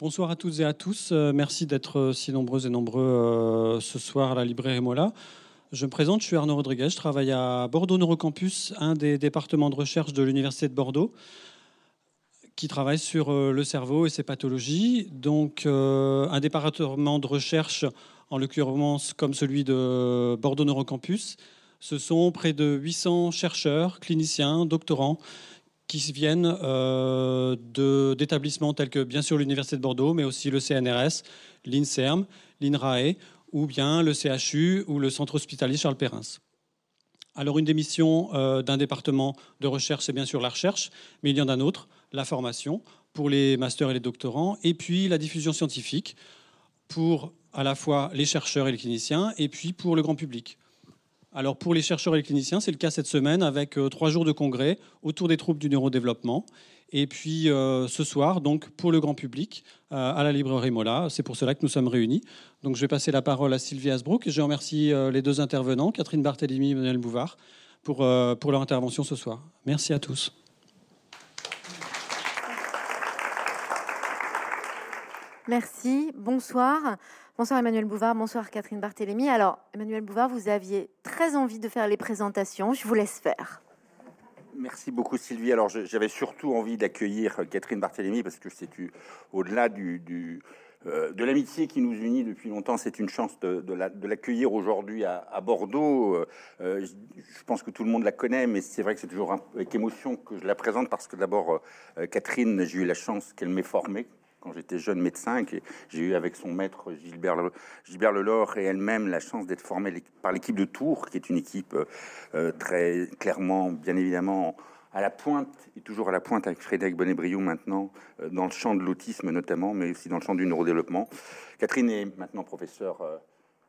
Bonsoir à toutes et à tous. Euh, merci d'être si nombreux et nombreux euh, ce soir à la librairie Mola. Je me présente, je suis Arnaud Rodriguez, je travaille à Bordeaux Neurocampus, un des départements de recherche de l'Université de Bordeaux, qui travaille sur euh, le cerveau et ses pathologies. Donc, un département de recherche, en l'occurrence comme celui de Bordeaux Neurocampus, ce sont près de 800 chercheurs, cliniciens, doctorants qui viennent euh, d'établissements tels que bien sûr l'Université de Bordeaux, mais aussi le CNRS, l'INSERM, l'INRAE, ou bien le CHU ou le Centre hospitalier Charles Perrins. Alors une des missions euh, d'un département de recherche, c'est bien sûr la recherche, mais il y en a un autre, la formation pour les masters et les doctorants, et puis la diffusion scientifique pour à la fois les chercheurs et les cliniciens, et puis pour le grand public. Alors pour les chercheurs et les cliniciens, c'est le cas cette semaine avec euh, trois jours de congrès autour des troubles du neurodéveloppement. Et puis euh, ce soir, donc pour le grand public, euh, à la librairie Mola, c'est pour cela que nous sommes réunis. Donc je vais passer la parole à Sylvie Asbrook. Je remercie les deux intervenants, Catherine Barthélémy et Emmanuel Bouvard, pour, pour leur intervention ce soir. Merci à tous. Merci, bonsoir. Bonsoir Emmanuel Bouvard, bonsoir Catherine Barthélémy. Alors Emmanuel Bouvard, vous aviez très envie de faire les présentations, je vous laisse faire. Merci beaucoup Sylvie. Alors j'avais surtout envie d'accueillir Catherine Barthélémy parce que c'est au-delà euh, de l'amitié qui nous unit depuis longtemps. C'est une chance de, l'accueillir aujourd'hui à, Bordeaux. Euh, euh, je pense que tout le monde la connaît, mais c'est vrai que c'est toujours avec émotion que je la présente parce que d'abord, Catherine, j'ai eu la chance qu'elle m'ait formée quand j'étais jeune médecin, que j'ai eu avec son maître Gilbert, Gilbert Lelore et elle-même la chance d'être formée par l'équipe de Tours, qui est une équipe euh, très clairement, bien évidemment, à la pointe, et toujours à la pointe avec Frédéric Bonnet-Briou maintenant, euh, dans le champ de l'autisme notamment, mais aussi dans le champ du neurodéveloppement. Catherine est maintenant professeure euh,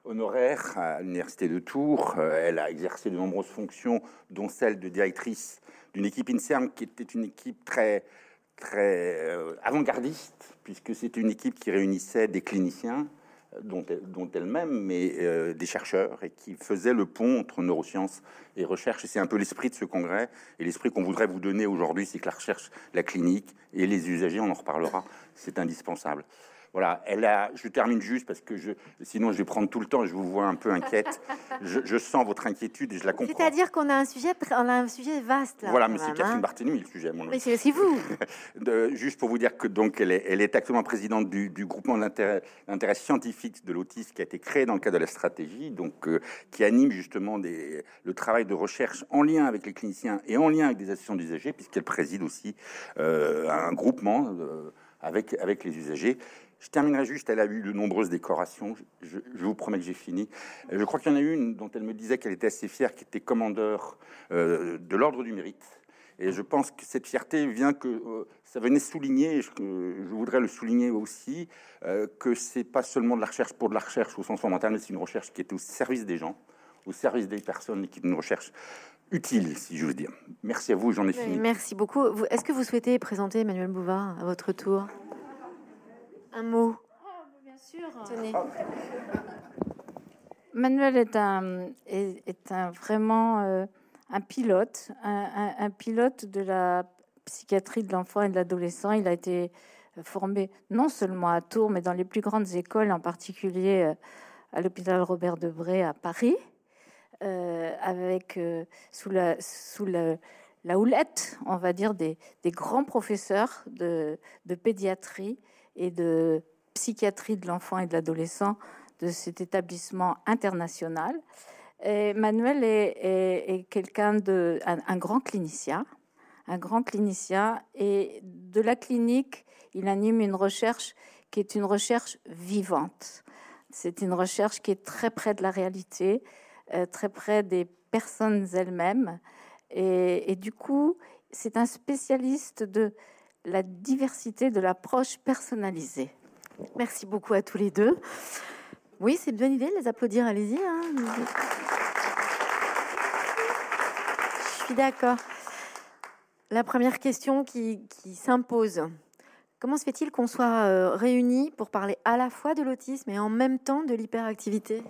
honoraire à l'Université de Tours. elle a exercé de nombreuses fonctions, dont celle de directrice d'une équipe INSERM, qui était une équipe très très euh, avant-gardiste, puisque c'était une équipe qui réunissait des cliniciens, dont, elle-même, mais euh, des chercheurs, et qui faisait le pont entre neurosciences et recherche. C'est un peu l'esprit de ce congrès, et l'esprit qu'on voudrait vous donner aujourd'hui, c'est que la recherche, la clinique et les usagers, on en reparlera, c'est indispensable. Voilà, elle a. Je termine juste parce que je, sinon je vais prendre tout le temps. Je vous vois un peu inquiète. je, sens votre inquiétude et je la comprends. C'est-à-dire qu'on a un sujet, on a un sujet vaste. Là, voilà, mais c'est Catherine hein. le sujet. Mon mais c'est aussi vous. juste pour vous dire que donc elle est, elle est actuellement présidente du, groupement d'intérêt scientifique de l'autisme qui a été créé dans le cadre de la stratégie, donc euh, qui anime justement des, le travail de recherche en lien avec les cliniciens et en lien avec des associations d'usagers, puisqu'elle préside aussi euh, un groupement. Euh, avec, avec les usagers. Je terminerai juste, elle a eu de nombreuses décorations, je, vous promets que j'ai fini. Je crois qu'il y en a une dont elle me disait qu'elle était assez fière, qui était commandeur euh, de l'Ordre du Mérite. Et je pense que cette fierté vient que euh, ça venait souligner, je, je, voudrais le souligner aussi, euh, que c'est pas seulement de la recherche pour de la recherche au sens fondamental, mais c'est une recherche qui est au service des gens, au service des personnes et qui est une recherche utile, si je veux dire. Merci à vous, j'en ai fini. Merci beaucoup. Est-ce que vous souhaitez présenter Emmanuel Bouvard à votre tour? Un mot Bien sûr. Manuel est un, est, un vraiment euh, un pilote, un, pilote de la psychiatrie de l'enfant et de l'adolescent. Il a été formé non seulement à Tours, mais dans les plus grandes écoles, en particulier euh, à l'hôpital Robert Debré à Paris, euh, avec sous la sous la, la houlette, on va dire, des, des grands professeurs de, de pédiatrie et de psychiatrie de l'enfant et de l'adolescent de cet établissement international. Manuel est, quelqu'un de un, grand clinicien, un grand clinicien, et de la clinique, il anime une recherche qui est une recherche vivante. C'est une recherche qui est très près de la réalité, euh, très près des personnes elles-mêmes, et du coup, c'est un spécialiste de la diversité de l'approche personnalisée. Merci beaucoup à tous les deux. Oui, c'est une bonne idée de les applaudir, allez-y. Hein. Je suis d'accord. La première question qui, s'impose. Comment se fait-il qu'on soit euh, réunis pour parler à la fois de l'autisme et en même temps de l'hyperactivité?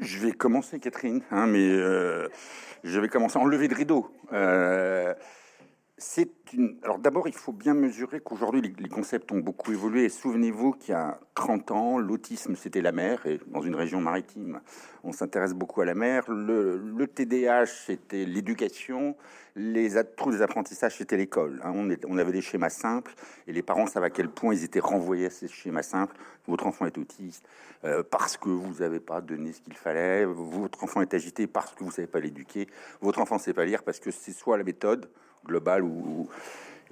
Je vais commencer, Catherine, hein, mais euh, je vais commencer en levée de rideau. Euh, c'est Alors d'abord, il faut bien mesurer qu'aujourd'hui, les, concepts ont beaucoup évolué. Souvenez-vous qu'il y a 30 ans, l'autisme, c'était la mer, et dans une région maritime, on s'intéresse beaucoup à la mer. Le, le TDAH, c'était l'éducation. Les troubles des apprentissages, c'était l'école. Hein. On, avait des schémas simples, et les parents savent à quel point ils étaient renvoyés à ces schémas simples. Votre enfant est autiste euh, parce que vous n'avez pas donné ce qu'il fallait. Votre enfant est agité parce que vous ne savez pas l'éduquer. Votre enfant ne sait pas lire parce que c'est soit la méthode global ou,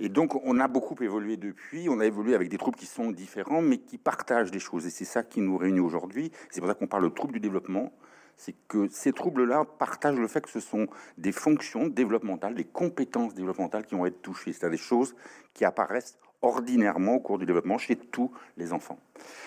et donc, on a beaucoup évolué depuis. On a évolué avec des troubles qui sont différents, mais qui partagent des choses. Et c'est ça qui nous réunit aujourd'hui. C'est pour ça qu'on parle de troubles du développement. C'est que ces troubles-là partagent le fait que ce sont des fonctions développementales, des compétences développementales qui vont être touchées. C'est-à-dire des choses qui apparaissent ordinairement au cours du développement chez tous les enfants.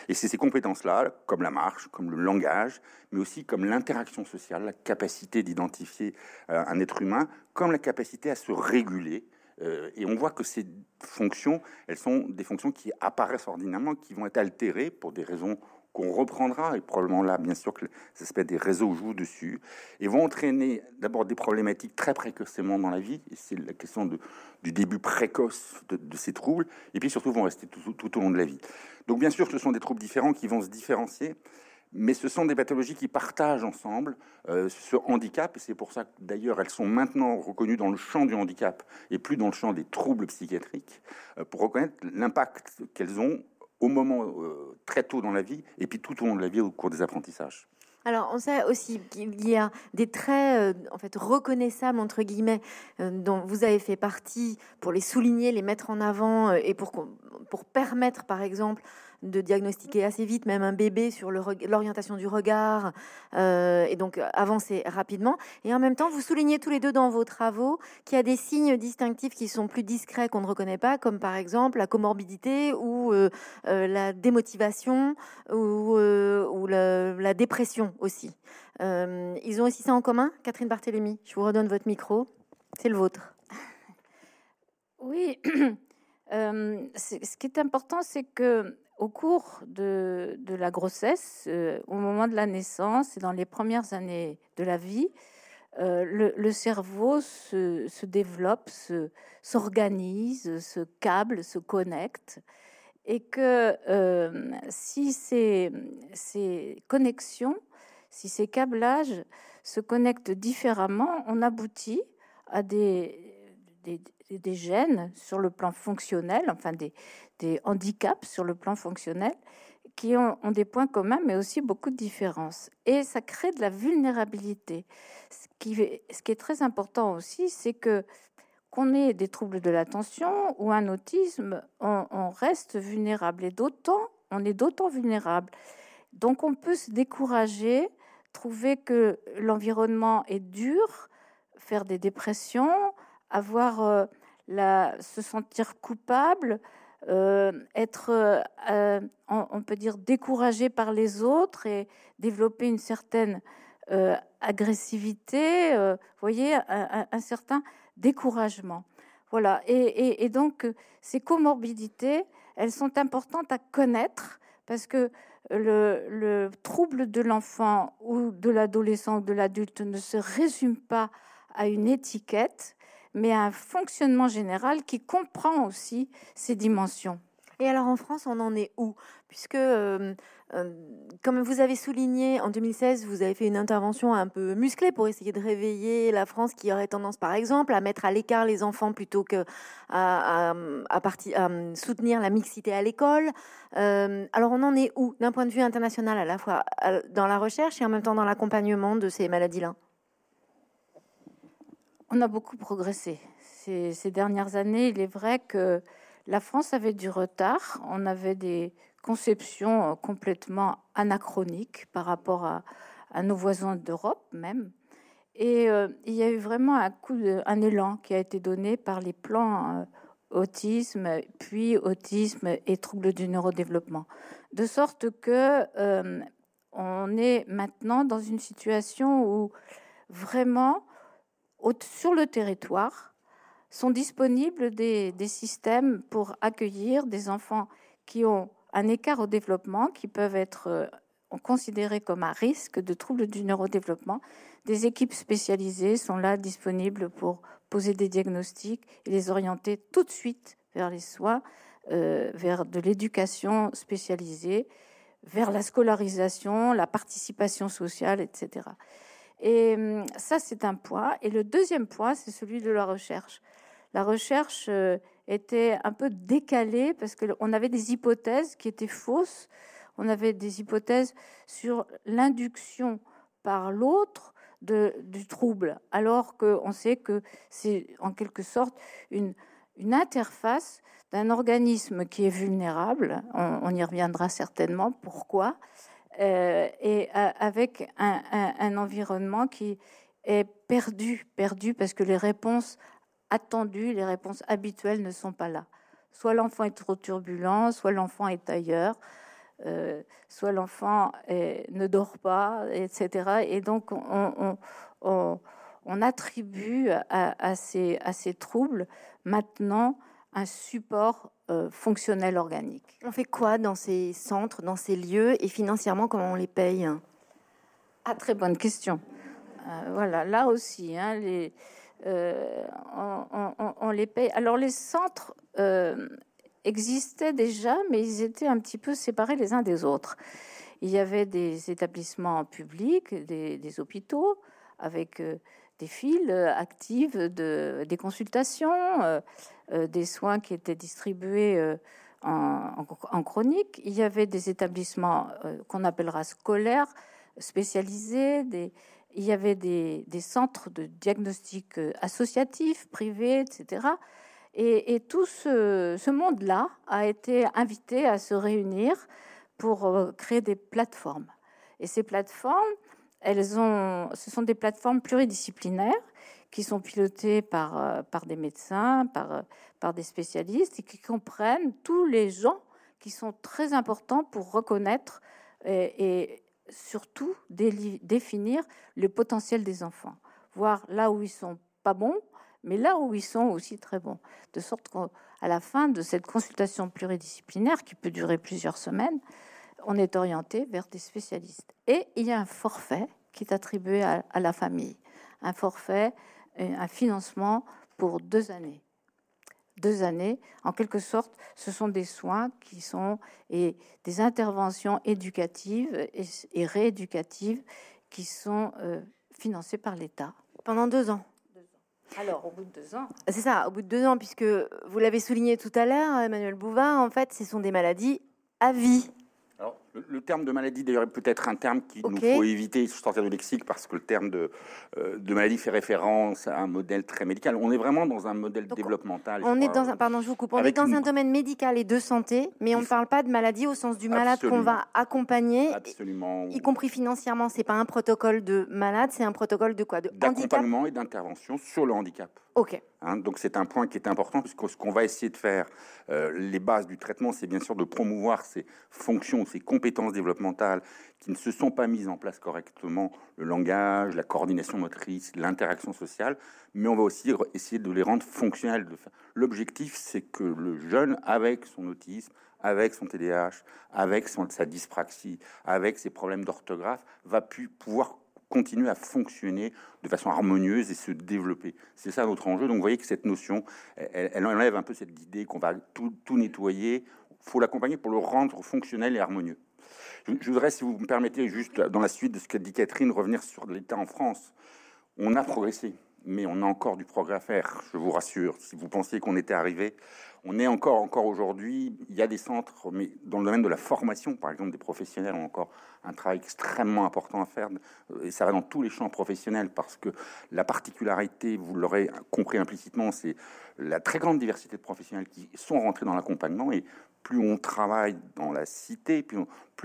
Et c'est ces compétences-là, comme la marche, comme le langage, mais aussi comme l'interaction sociale, la capacité d'identifier euh, un être humain, comme la capacité à se réguler. Euh, et on voit que ces fonctions, elles sont des fonctions qui apparaissent ordinairement, qui vont être altérées pour des raisons qu'on reprendra, et probablement là, bien sûr, que les aspects des réseaux jouent dessus, et vont entraîner d'abord des problématiques très précocement dans la vie, et c'est la question du début précoce de, ces troubles, et puis surtout vont rester tout, au long de la vie. Donc bien sûr, ce sont des troubles différents qui vont se différencier, mais ce sont des pathologies qui partagent ensemble euh, ce handicap, et c'est pour ça que d'ailleurs elles sont maintenant reconnues dans le champ du handicap et plus dans le champ des troubles psychiatriques, euh, pour reconnaître l'impact qu'elles ont au moment euh, très tôt dans la vie et puis tout au long de la vie au cours des apprentissages. Alors, on sait aussi qu'il y a des traits euh, en fait reconnaissables entre guillemets euh, dont vous avez fait partie pour les souligner, les mettre en avant et pour pour permettre, par exemple, de diagnostiquer assez vite même un bébé sur l'orientation du regard euh, et donc avancer rapidement. Et en même temps, vous soulignez tous les deux dans vos travaux qu'il y a des signes distinctifs qui sont plus discrets qu'on ne reconnaît pas, comme par exemple la comorbidité ou euh, euh, la démotivation ou, ou la, dépression aussi. ils ont aussi ça en commun, Catherine Barthélémy? Je vous redonne votre micro. C'est le vôtre. Oui. ce qui est important, c'est que au cours de, la grossesse, euh, au moment de la naissance et dans les premières années de la vie, euh, le, cerveau se, développe, s'organise, se, câble, se connecte, et que euh, si ces, ces, connexions, si ces câblages se connectent différemment, on aboutit à des, des, gènes sur le plan fonctionnel, enfin des, handicaps sur le plan fonctionnel qui ont, des points communs, mais aussi beaucoup de différences. Et ça crée de la vulnérabilité. Ce qui, est très important aussi, c'est que qu'on ait des troubles de l'attention ou un autisme, on reste vulnérable. Et d'autant, on est d'autant vulnérable. Donc on peut se décourager, trouver que l'environnement est dur, faire des dépressions, avoir euh, la, se sentir coupable, euh, être, euh, on, peut dire, découragé par les autres et développer une certaine agressivité, voyez, un, certain découragement. Voilà. Et, donc, ces comorbidités, elles sont importantes à connaître parce que le, le trouble de l'enfant ou de l'adolescent ou de l'adulte ne se résume pas à une étiquette, mais un fonctionnement général qui comprend aussi ces dimensions. Et alors en France, on en est où? Puisque, euh, euh, comme vous avez souligné, en 2016, vous avez fait une intervention un peu musclée pour essayer de réveiller la France qui aurait tendance, par exemple, à mettre à l'écart les enfants plutôt que à, soutenir la mixité à l'école. Euh, alors on en est où? D'un point de vue international, à la fois dans la recherche et en même temps dans l'accompagnement de ces maladies-là? On a beaucoup progressé. Ces, dernières années, il est vrai que la France avait du retard. On avait des conceptions euh, complètement anachroniques par rapport à, nos voisins d'Europe même. Et euh, il y a eu vraiment un coup, un élan qui a été donné par les plans euh, autisme, puis autisme et troubles du neurodéveloppement, de sorte que on est maintenant dans une situation où vraiment sur le territoire sont disponibles des, systèmes pour accueillir des enfants qui ont un écart au développement, qui peuvent être euh, considérés comme un risque de troubles du neurodéveloppement. Des équipes spécialisées sont là disponibles pour poser des diagnostics et les orienter tout de suite vers les soins, euh, vers de l'éducation spécialisée, vers la scolarisation, la participation sociale, etc. Et hum, ça, c'est un point. Et le deuxième point, c'est celui de la recherche. La recherche euh, était un peu décalée parce qu'on avait des hypothèses qui étaient fausses. On avait des hypothèses sur l'induction par l'autre du trouble, alors qu'on sait que c'est en quelque sorte une, une interface d'un organisme qui est vulnérable, on, y reviendra certainement, pourquoi, euh, et euh, avec un, environnement qui est perdu, perdu parce que les réponses attendues, les réponses habituelles ne sont pas là. Soit l'enfant est trop turbulent, soit l'enfant est ailleurs, euh, soit l'enfant ne dort pas, etc. Et donc on, attribue à ces troubles maintenant un support euh, fonctionnel organique. On fait quoi dans ces centres, dans ces lieux et financièrement comment on les paye? Ah très bonne question. Euh, voilà, là aussi, hein, les, euh, on, les paye. Alors les centres existaient déjà, mais ils étaient un petit peu séparés les uns des autres. Il y avait des établissements publics, des, des hôpitaux, avec des files actives de, des consultations, des soins qui étaient distribués euh, en, chronique. Il y avait des établissements qu'on appellera scolaires, spécialisés, il y avait des, centres de diagnostic associatifs, privés, etc. Et, tout ce, ce monde-là a été invité à se réunir pour créer des plateformes. Et ces plateformes, elles ont, ce sont des plateformes pluridisciplinaires qui sont pilotées par, euh, par des médecins, par, euh, par des spécialistes et qui comprennent tous les gens qui sont très importants pour reconnaître et, surtout définir le potentiel des enfants, voir là où ils sont pas bons, mais là où ils sont aussi très bons. De sorte qu'à la fin de cette consultation pluridisciplinaire, qui peut durer plusieurs semaines, on est orienté vers des spécialistes. Et il y a un forfait qui est attribué à, la famille, un forfait, un financement pour deux années. Deux années, en quelque sorte, ce sont des soins qui sont et des interventions éducatives et, rééducatives qui sont euh, financées par l'État. Pendant deux ans. Alors, au bout de deux ans. C'est ça, au bout de deux ans, puisque vous l'avez souligné tout à l'heure, Emmanuel Bouvard, en fait, ce sont des maladies à vie. Le, terme de maladie, d'ailleurs, est peut-être un terme qu'il nous faut éviter, sortir du lexique, parce que le terme de, euh, de maladie fait référence à un modèle très médical. On est vraiment dans un modèle développemental. On est dans un, pardon, je vous coupe. On est dans un domaine médical et de santé, mais on ne parle pas de maladie au sens du malade qu'on va accompagner, Absolument. y compris financièrement. C'est pas un protocole de malade, c'est un protocole de quoi? D'accompagnement et d'intervention sur le handicap. Hein, donc c'est un point qui est important puisque ce qu'on va essayer de faire, euh, les bases du traitement, c'est bien sûr de promouvoir ces fonctions, ces compétences développementales qui ne se sont pas mises en place correctement, le langage, la coordination motrice, l'interaction sociale, mais on va aussi essayer de les rendre fonctionnelles. L'objectif, c'est que le jeune, avec son autisme, avec son TDAH, avec son, sa dyspraxie, avec ses problèmes d'orthographe, va pu, pouvoir continuer à fonctionner de façon harmonieuse et se développer. C'est ça notre enjeu. Donc vous voyez que cette notion, elle, enlève un peu cette idée qu'on va tout, nettoyer. Il faut l'accompagner pour le rendre fonctionnel et harmonieux. Je, voudrais, si vous me permettez, juste dans la suite de ce qu'a dit Catherine, revenir sur l'État en France. On a progressé, mais on a encore du progrès à faire, je vous rassure. Si vous pensiez qu'on était arrivé, on est encore, encore aujourd'hui, il y a des centres, mais dans le domaine de la formation, par exemple, des professionnels ont encore un travail extrêmement important à faire, et ça va dans tous les champs professionnels, parce que la particularité, vous l'aurez compris implicitement, c'est la très grande diversité de professionnels qui sont rentrés dans l'accompagnement, et plus on travaille dans la cité, plus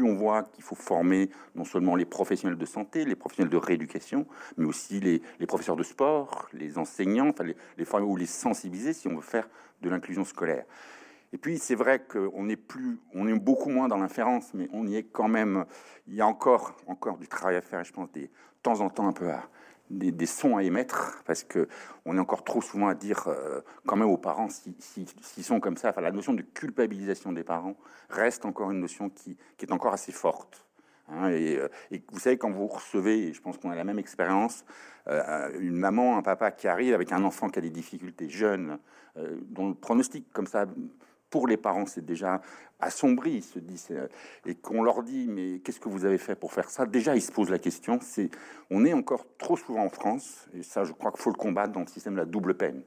on, voit qu'il faut former non seulement les professionnels de santé, les professionnels de rééducation, mais aussi les, professeurs de sport, les enseignants, enfin les, les former ou les sensibiliser si on veut faire de l'inclusion scolaire. Et puis c'est vrai qu'on est plus, on est beaucoup moins dans l'inférence, mais on y est quand même. Il y a encore, encore du travail à faire. Et je pense des de temps en temps un peu des, sons à émettre parce que on est encore trop souvent à dire euh, quand même aux parents s'ils si, sont comme ça. Enfin, la notion de culpabilisation des parents reste encore une notion qui, est encore assez forte. Hein, et, vous savez, quand vous recevez, je pense qu'on a la même expérience, une maman, un papa qui arrive avec un enfant qui a des difficultés jeunes, dont le pronostic comme ça pour les parents, c'est déjà assombri. Ils se disent, et qu'on leur dit, mais qu'est-ce que vous avez fait pour faire ça? Déjà, ils se posent la question. C'est, on est encore trop souvent en France, et ça, je crois qu'il faut le combattre dans le système de la double peine.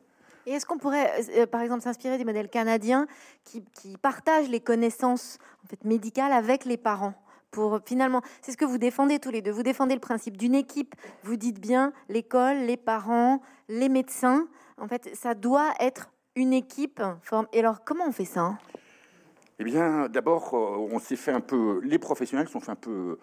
Et est-ce qu'on pourrait, euh, par exemple, s'inspirer des modèles canadiens qui, partagent les connaissances médicales avec les parents pour finalement, c'est ce que vous défendez tous les deux. Vous défendez le principe d'une équipe. Vous dites bien l'école, les parents, les médecins. En fait, ça doit être une équipe. Et alors, comment on fait ça Eh bien, d'abord, euh, on s'est fait un peu. Les professionnels sont fait un peu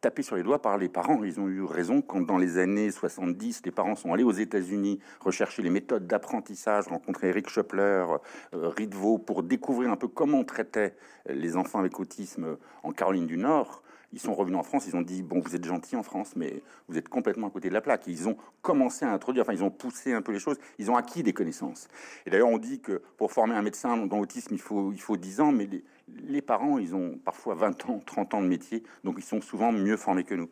taper sur les doigts par les parents. Ils ont eu raison quand, dans les années 70, les parents sont allés aux États-Unis rechercher les méthodes d'apprentissage, rencontrer Eric Schöppler, euh, pour découvrir un peu comment on traitait les enfants avec autisme en Caroline du Nord. Ils sont revenus en France, ils ont dit, bon, vous êtes gentils en France, mais vous êtes complètement à côté de la plaque. Ils ont commencé à introduire, enfin, ils ont poussé un peu les choses, ils ont acquis des connaissances. Et d'ailleurs, on dit que pour former un médecin dans l'autisme, il faut, il faut 10 ans, mais les, parents, ils ont parfois 20 ans, 30 ans de métier, donc ils sont souvent mieux formés que nous.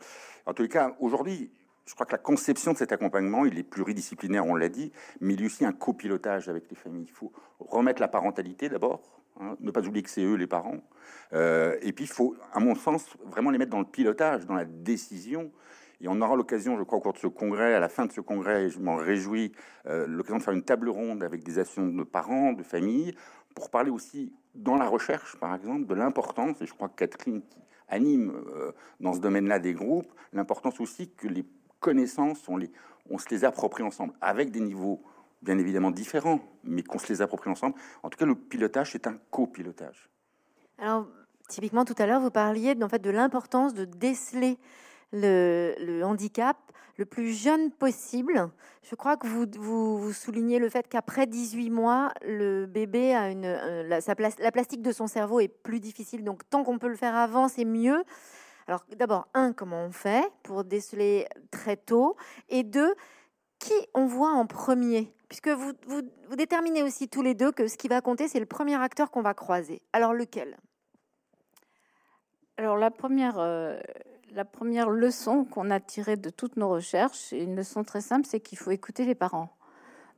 En tous les cas, aujourd'hui, je crois que la conception de cet accompagnement, il est pluridisciplinaire, on l'a dit, mais il y a aussi un copilotage avec les familles. Il faut remettre la parentalité d'abord, Hein, ne pas oublier que c'est eux les parents. Euh, et puis il faut, à mon sens, vraiment les mettre dans le pilotage, dans la décision. Et on aura l'occasion, je crois, au cours de ce congrès, à la fin de ce congrès, et je m'en réjouis, euh, l'occasion de faire une table ronde avec des actions de parents, de familles, pour parler aussi dans la recherche, par exemple, de l'importance, et je crois que Catherine qui anime euh, dans ce domaine-là des groupes, l'importance aussi que les connaissances, on, les, on se les approprie ensemble, avec des niveaux bien évidemment différents, mais qu'on se les approprie ensemble. En tout cas, le pilotage, c'est un copilotage. Alors, typiquement, tout à l'heure, vous parliez en fait, de l'importance de déceler le, handicap le plus jeune possible. Je crois que vous, vous, soulignez le fait qu'après 18 mois, le bébé a une, euh, la, la plastique de son cerveau est plus difficile. Donc, tant qu'on peut le faire avant, c'est mieux. Alors, d'abord, un, comment on fait pour déceler très tôt? Et deux, qui on voit en premier? Puisque vous, déterminez aussi tous les deux que ce qui va compter, c'est le premier acteur qu'on va croiser. Alors lequel? Alors la première, euh, la première leçon qu'on a tirée de toutes nos recherches, une leçon très simple, c'est qu'il faut écouter les parents.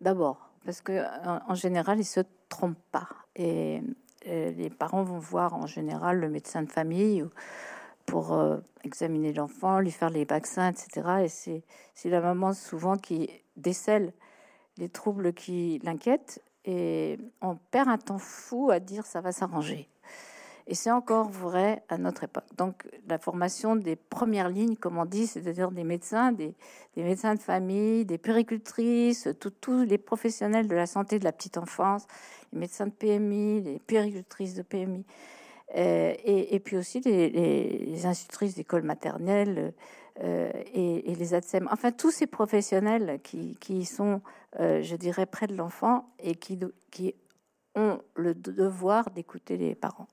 D'abord, parce que en, général, ils se trompent pas. Et, et, les parents vont voir en général le médecin de famille pour euh, examiner l'enfant, lui faire les vaccins, etc. Et c'est la maman souvent qui décèle les troubles qui l'inquiètent et on perd un temps fou à dire ça va s'arranger. Et c'est encore vrai à notre époque. Donc la formation des premières lignes, comme on dit, c'est-à-dire des médecins, des, médecins de famille, des péricultrices, tous les professionnels de la santé de la petite enfance, les médecins de PMI, les péricultrices de PMI, euh, et, puis aussi les, institutrices d'école maternelle euh, et, les ATSEM. Enfin, tous ces professionnels qui, sont, euh, je dirais, près de l'enfant et qui, qui ont le devoir d'écouter les parents.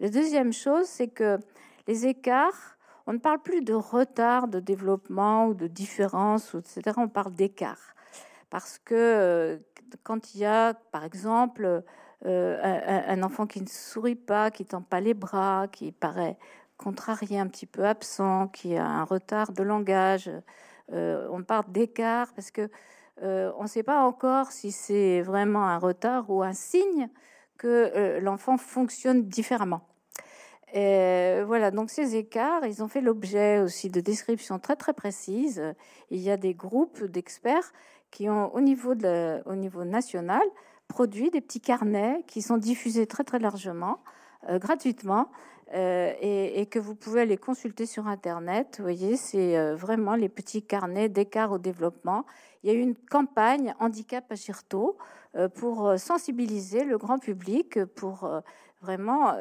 La deuxième chose, c'est que les écarts, on ne parle plus de retard de développement ou de différence, etc. On parle d'écart. Parce que quand il y a, par exemple, euh, un, enfant qui ne sourit pas, qui tend pas les bras, qui paraît contrarié, un petit peu absent, qui a un retard de langage. Euh, on parle d'écart parce que euh, on ne sait pas encore si c'est vraiment un retard ou un signe que l'enfant fonctionne différemment. Et voilà, donc ces écarts, ils ont fait l'objet aussi de descriptions très très précises. Il y a des groupes d'experts qui ont, au niveau, national, produit des petits carnets qui sont diffusés très très largement, euh, gratuitement, euh, et, que vous pouvez aller consulter sur Internet. Vous voyez, c'est euh, vraiment les petits carnets d'écart au développement. Il y a eu une campagne Handicap à Girto pour sensibiliser le grand public, pour vraiment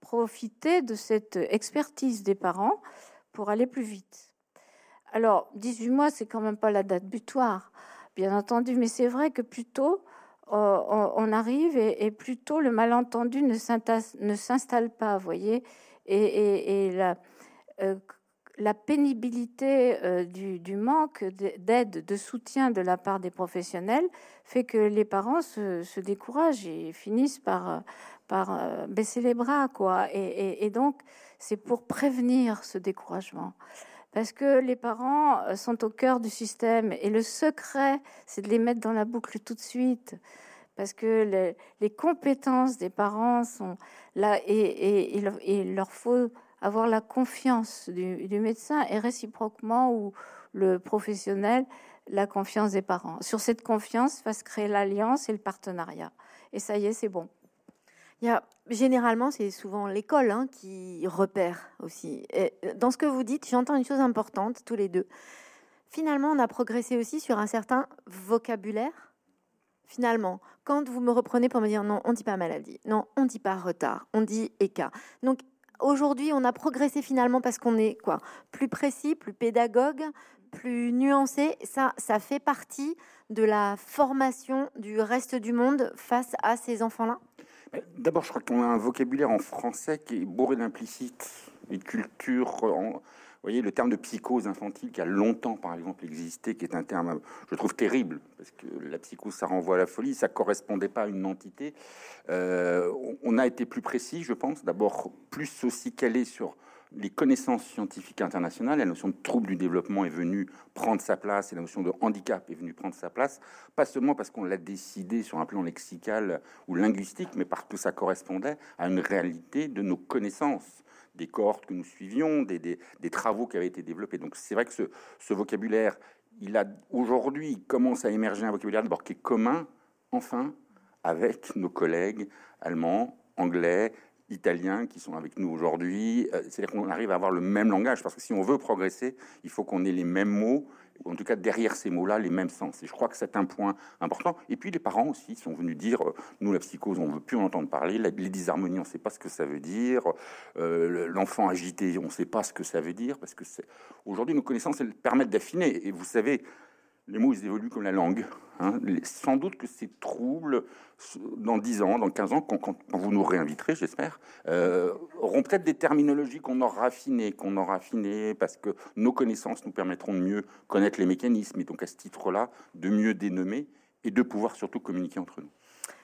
profiter de cette expertise des parents pour aller plus vite. Alors, 18 mois, c'est quand même pas la date butoir, bien entendu, mais c'est vrai que plutôt on, arrive et, plutôt le malentendu ne s'installe pas, vous voyez. Et, euh, la pénibilité euh, du, manque d'aide, de soutien de la part des professionnels fait que les parents se, découragent et finissent par, euh, baisser les bras, quoi. Et, donc, c'est pour prévenir ce découragement. Parce que les parents euh, sont au cœur du système et le secret, c'est de les mettre dans la boucle tout de suite. Parce que les, compétences des parents sont là et, et il leur faut avoir la confiance du, médecin et réciproquement ou le professionnel la confiance des parents. Sur cette confiance va se créer l'alliance et le partenariat. Et ça y est, c'est bon. Généralement, c'est souvent l'école hein, qui repère aussi. Et dans ce que vous dites, j'entends une chose importante tous les deux. Finalement, on a progressé aussi sur un certain vocabulaire. Finalement, quand vous me reprenez pour me dire non, on dit pas maladie, non, on dit pas retard, on dit écart. Donc aujourd'hui, on a progressé finalement parce qu'on est quoi plus précis, plus pédagogue, plus nuancé. Ça, ça fait partie de la formation du reste du monde face à ces enfants-là? D'abord, je crois qu'on a un vocabulaire en français qui est bourré d'implicite, une culture en, voyez, le terme de psychose infantile qui a longtemps, par exemple, existé, qui est un terme, je trouve, terrible, parce que la psychose, ça renvoie à la folie, ça correspondait pas à une entité. Euh, on a été plus précis, je pense, d'abord plus aussi calé sur les connaissances scientifiques internationales, la notion de trouble du développement est venue prendre sa place et la notion de handicap est venue prendre sa place, pas seulement parce qu'on l'a décidé sur un plan lexical ou linguistique, mais parce que ça correspondait à une réalité de nos connaissances des cohortes que nous suivions, des, travaux qui avaient été développés. Donc c'est vrai que ce, ce vocabulaire, il a aujourd'hui commence à émerger un vocabulaire d'abord qui est commun, enfin, avec nos collègues allemands, anglais, italiens qui sont avec nous aujourd'hui. Euh, c'est-à-dire qu'on arrive à avoir le même langage, parce que si on veut progresser, il faut qu'on ait les mêmes mots, en tout cas derrière ces mots-là, les mêmes sens. Et je crois que c'est un point important. Et puis les parents aussi sont venus dire, euh, nous la psychose, on veut plus en entendre parler, les disharmonies, on ne sait pas ce que ça veut dire, euh, l'enfant agité, on ne sait pas ce que ça veut dire, parce que aujourd'hui nos connaissances elles permettent d'affiner. Et vous savez, les mots, ils évoluent comme la langue. Hein. Sans doute que ces troubles, dans 10 ans, dans 15 ans, quand, vous nous réinviterez, j'espère, euh, auront peut-être des terminologies qu'on aura raffinées, qu'on aura raffinées, parce que nos connaissances nous permettront de mieux connaître les mécanismes, et donc à ce titre-là, de mieux dénommer et de pouvoir surtout communiquer entre nous.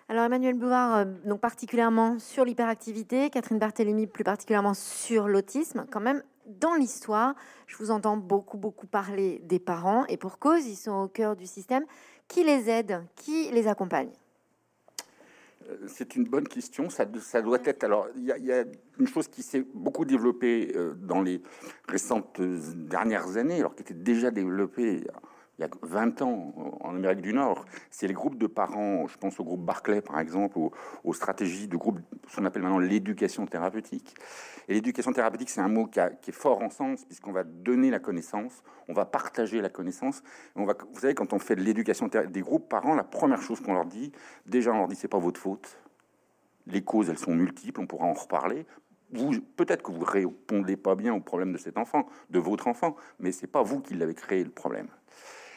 Alors Emmanuel Bouvard, euh, donc particulièrement sur l'hyperactivité, Catherine Barthélémy plus particulièrement sur l'autisme, quand même dans l'histoire, je vous entends beaucoup, beaucoup parler des parents, et pour cause, ils sont au cœur du système. Qui les aide? Qui les accompagne? Euh, c'est une bonne question. Ça, doit être. Alors, il y, a une chose qui s'est beaucoup développée euh, dans les récentes dernières années, alors qui était déjà développée il y a 20 ans en Amérique du Nord, c'est les groupes de parents, je pense au groupe Barclay par exemple, aux, stratégies de groupe, ce qu'on appelle maintenant l'éducation thérapeutique. Et l'éducation thérapeutique, c'est un mot qui, est fort en sens, puisqu'on va donner la connaissance, on va partager la connaissance. On va, vous savez, quand on fait de l'éducation des groupes parents, la première chose qu'on leur dit, déjà on leur dit c'est pas votre faute. Les causes, elles sont multiples, on pourra en reparler peut-être que vous répondez pas bien au problème de cet enfant, de votre enfant, mais c'est pas vous qui l'avez créé le problème.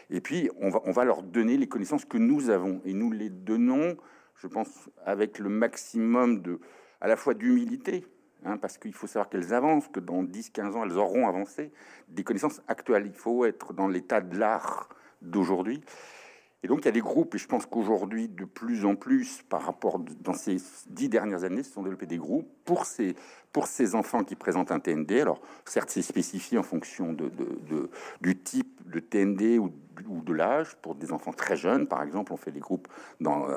Et puis, on va, leur donner les connaissances que nous avons. Et nous les donnons, je pense, avec le maximum de, à la fois d'humilité, hein, parce qu'il faut savoir qu'elles avancent, que dans 10-15 ans, elles auront avancé, des connaissances actuelles. Il faut être dans l'état de l'art d'aujourd'hui. Et donc, il y a des groupes, et je pense qu'aujourd'hui, de plus en plus, par rapport dans ces dix dernières années, se sont développés des groupes pour ces, pour ces enfants qui présentent un TND. Alors, certes, c'est spécifié en fonction de, du type de TND ou, de l'âge. Pour des enfants très jeunes, par exemple, on fait des groupes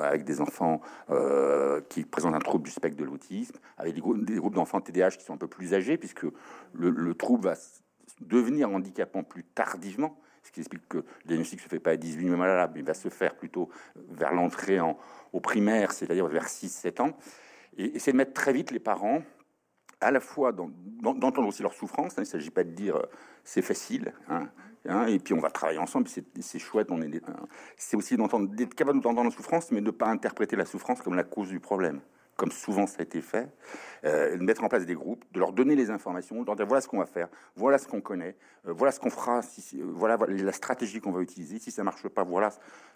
avec des enfants euh, qui présentent un trouble du spectre de l'autisme, avec des groupes, d'enfants TDAH qui sont un peu plus âgés, puisque le trouble va devenir handicapant plus tardivement ce qui explique que le diagnostic ne se fait pas à 18 mois malade, mais va se faire plutôt vers l'entrée en, au primaire, c'est-à-dire vers 6-7 ans. Et, c'est de mettre très vite les parents à la fois d'entendre aussi leur souffrance. Hein. il ne s'agit pas de dire euh, c'est facile, hein, hein, et puis on va travailler ensemble, c'est chouette. On est, c'est aussi d'être capable d'entendre la souffrance, mais de ne pas interpréter la souffrance comme la cause du problème comme souvent ça a été fait, euh, de mettre en place des groupes, de leur donner les informations, de leur dire voilà ce qu'on va faire, voilà ce qu'on connaît, euh, voilà ce qu'on fera, si, voilà, la stratégie qu'on va utiliser. Si ça marche pas, voilà,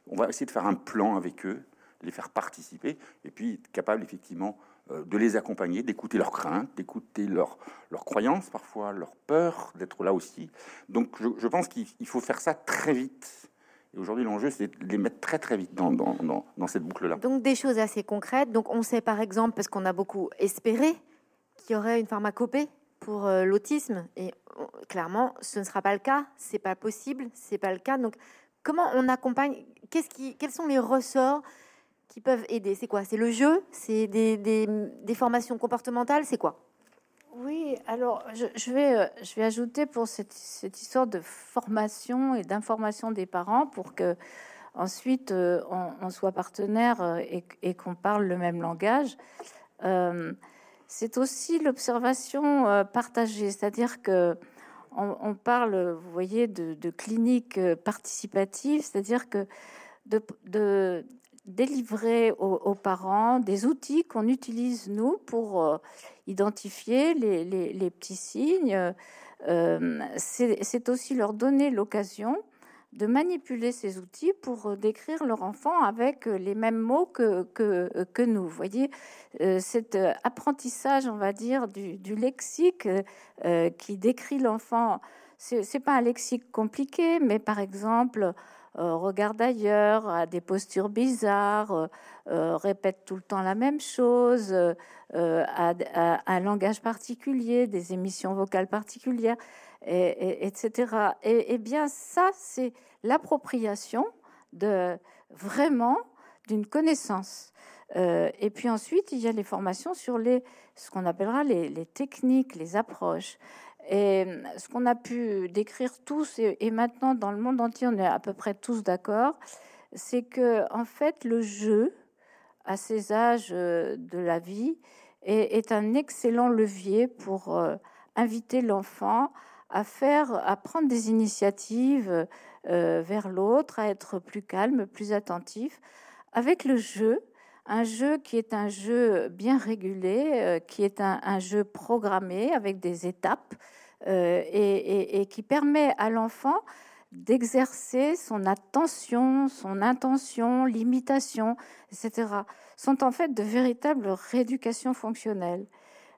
on va essayer de faire un plan avec eux, les faire participer, et puis capable effectivement euh, de les accompagner, d'écouter leurs craintes, d'écouter leurs, leurs croyances, parfois leurs peurs, d'être là aussi. Donc je, pense qu'il faut faire ça très vite. Et aujourd'hui, l'enjeu, c'est de les mettre très très vite dans, dans, dans, cette boucle-là. Donc des choses assez concrètes. Donc on sait par exemple, parce qu'on a beaucoup espéré, qu'il y aurait une pharmacopée pour euh, l'autisme. Et clairement, ce ne sera pas le cas. C'est pas possible. C'est pas le cas. Donc comment on accompagne? Quels sont les ressorts qui peuvent aider? C'est quoi? C'est le jeu? C'est des, des, formations comportementales? C'est quoi? Oui, alors je, vais, euh, je vais ajouter pour cette, histoire de formation et d'information des parents pour que ensuite euh, on, soit partenaire euh, et, qu'on parle le même langage. c'est aussi l'observation partagée, c'est-à-dire que on, parle, vous voyez, de, de clinique participative, c'est-à-dire que de, délivrer aux, parents des outils qu'on utilise nous pour euh, identifier les, petits signes. Euh, c'est aussi leur donner l'occasion de manipuler ces outils pour décrire leur enfant avec les mêmes mots que, que, nous. Vous voyez, euh, cet apprentissage, on va dire, du, du lexique qui décrit l'enfant, c'est pas un lexique compliqué, mais par exemple, euh, regarde ailleurs, a des postures bizarres, euh, euh, répète tout le temps la même chose, a, un langage particulier, des émissions vocales particulières, et, etc. Et, bien ça, c'est l'appropriation de vraiment d'une connaissance. et puis ensuite, il y a les formations sur les, ce qu'on appellera les, techniques, les approches. Et ce qu'on a pu décrire tous, et, maintenant dans le monde entier, on est à peu près tous d'accord, c'est que en fait, le jeu, à ces âges euh, de la vie, est, un excellent levier pour euh, inviter l'enfant à faire, à prendre des initiatives euh, vers l'autre, à être plus calme, plus attentif, avec le jeu, un jeu qui est un jeu bien régulé, qui est un, jeu programmé avec des étapes euh, et, qui permet à l'enfant d'exercer son attention, son intention, l'imitation, etc., sont en fait de véritables rééducations fonctionnelles,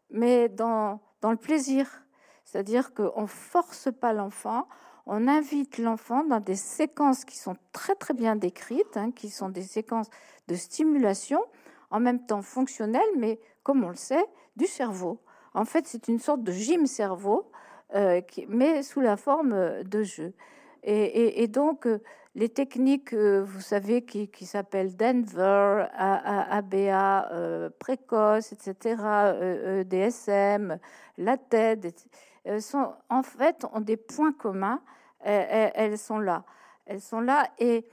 mais dans, dans le plaisir. C'est-à-dire qu'on ne force pas l'enfant, on invite l'enfant dans des séquences qui sont très très bien décrites, hein, qui sont des séquences de stimulation, en même temps fonctionnelles, mais comme on le sait, du cerveau. En fait, c'est une sorte de gym cerveau euh, mais sous la forme de jeu. Et, donc, euh, les techniques, euh, vous savez, qui, qui s'appellent Denver, ABA précoce, etc., DSM, la TED, sont, en fait, ont des points communs. Elles, sont là. Elles sont là. Et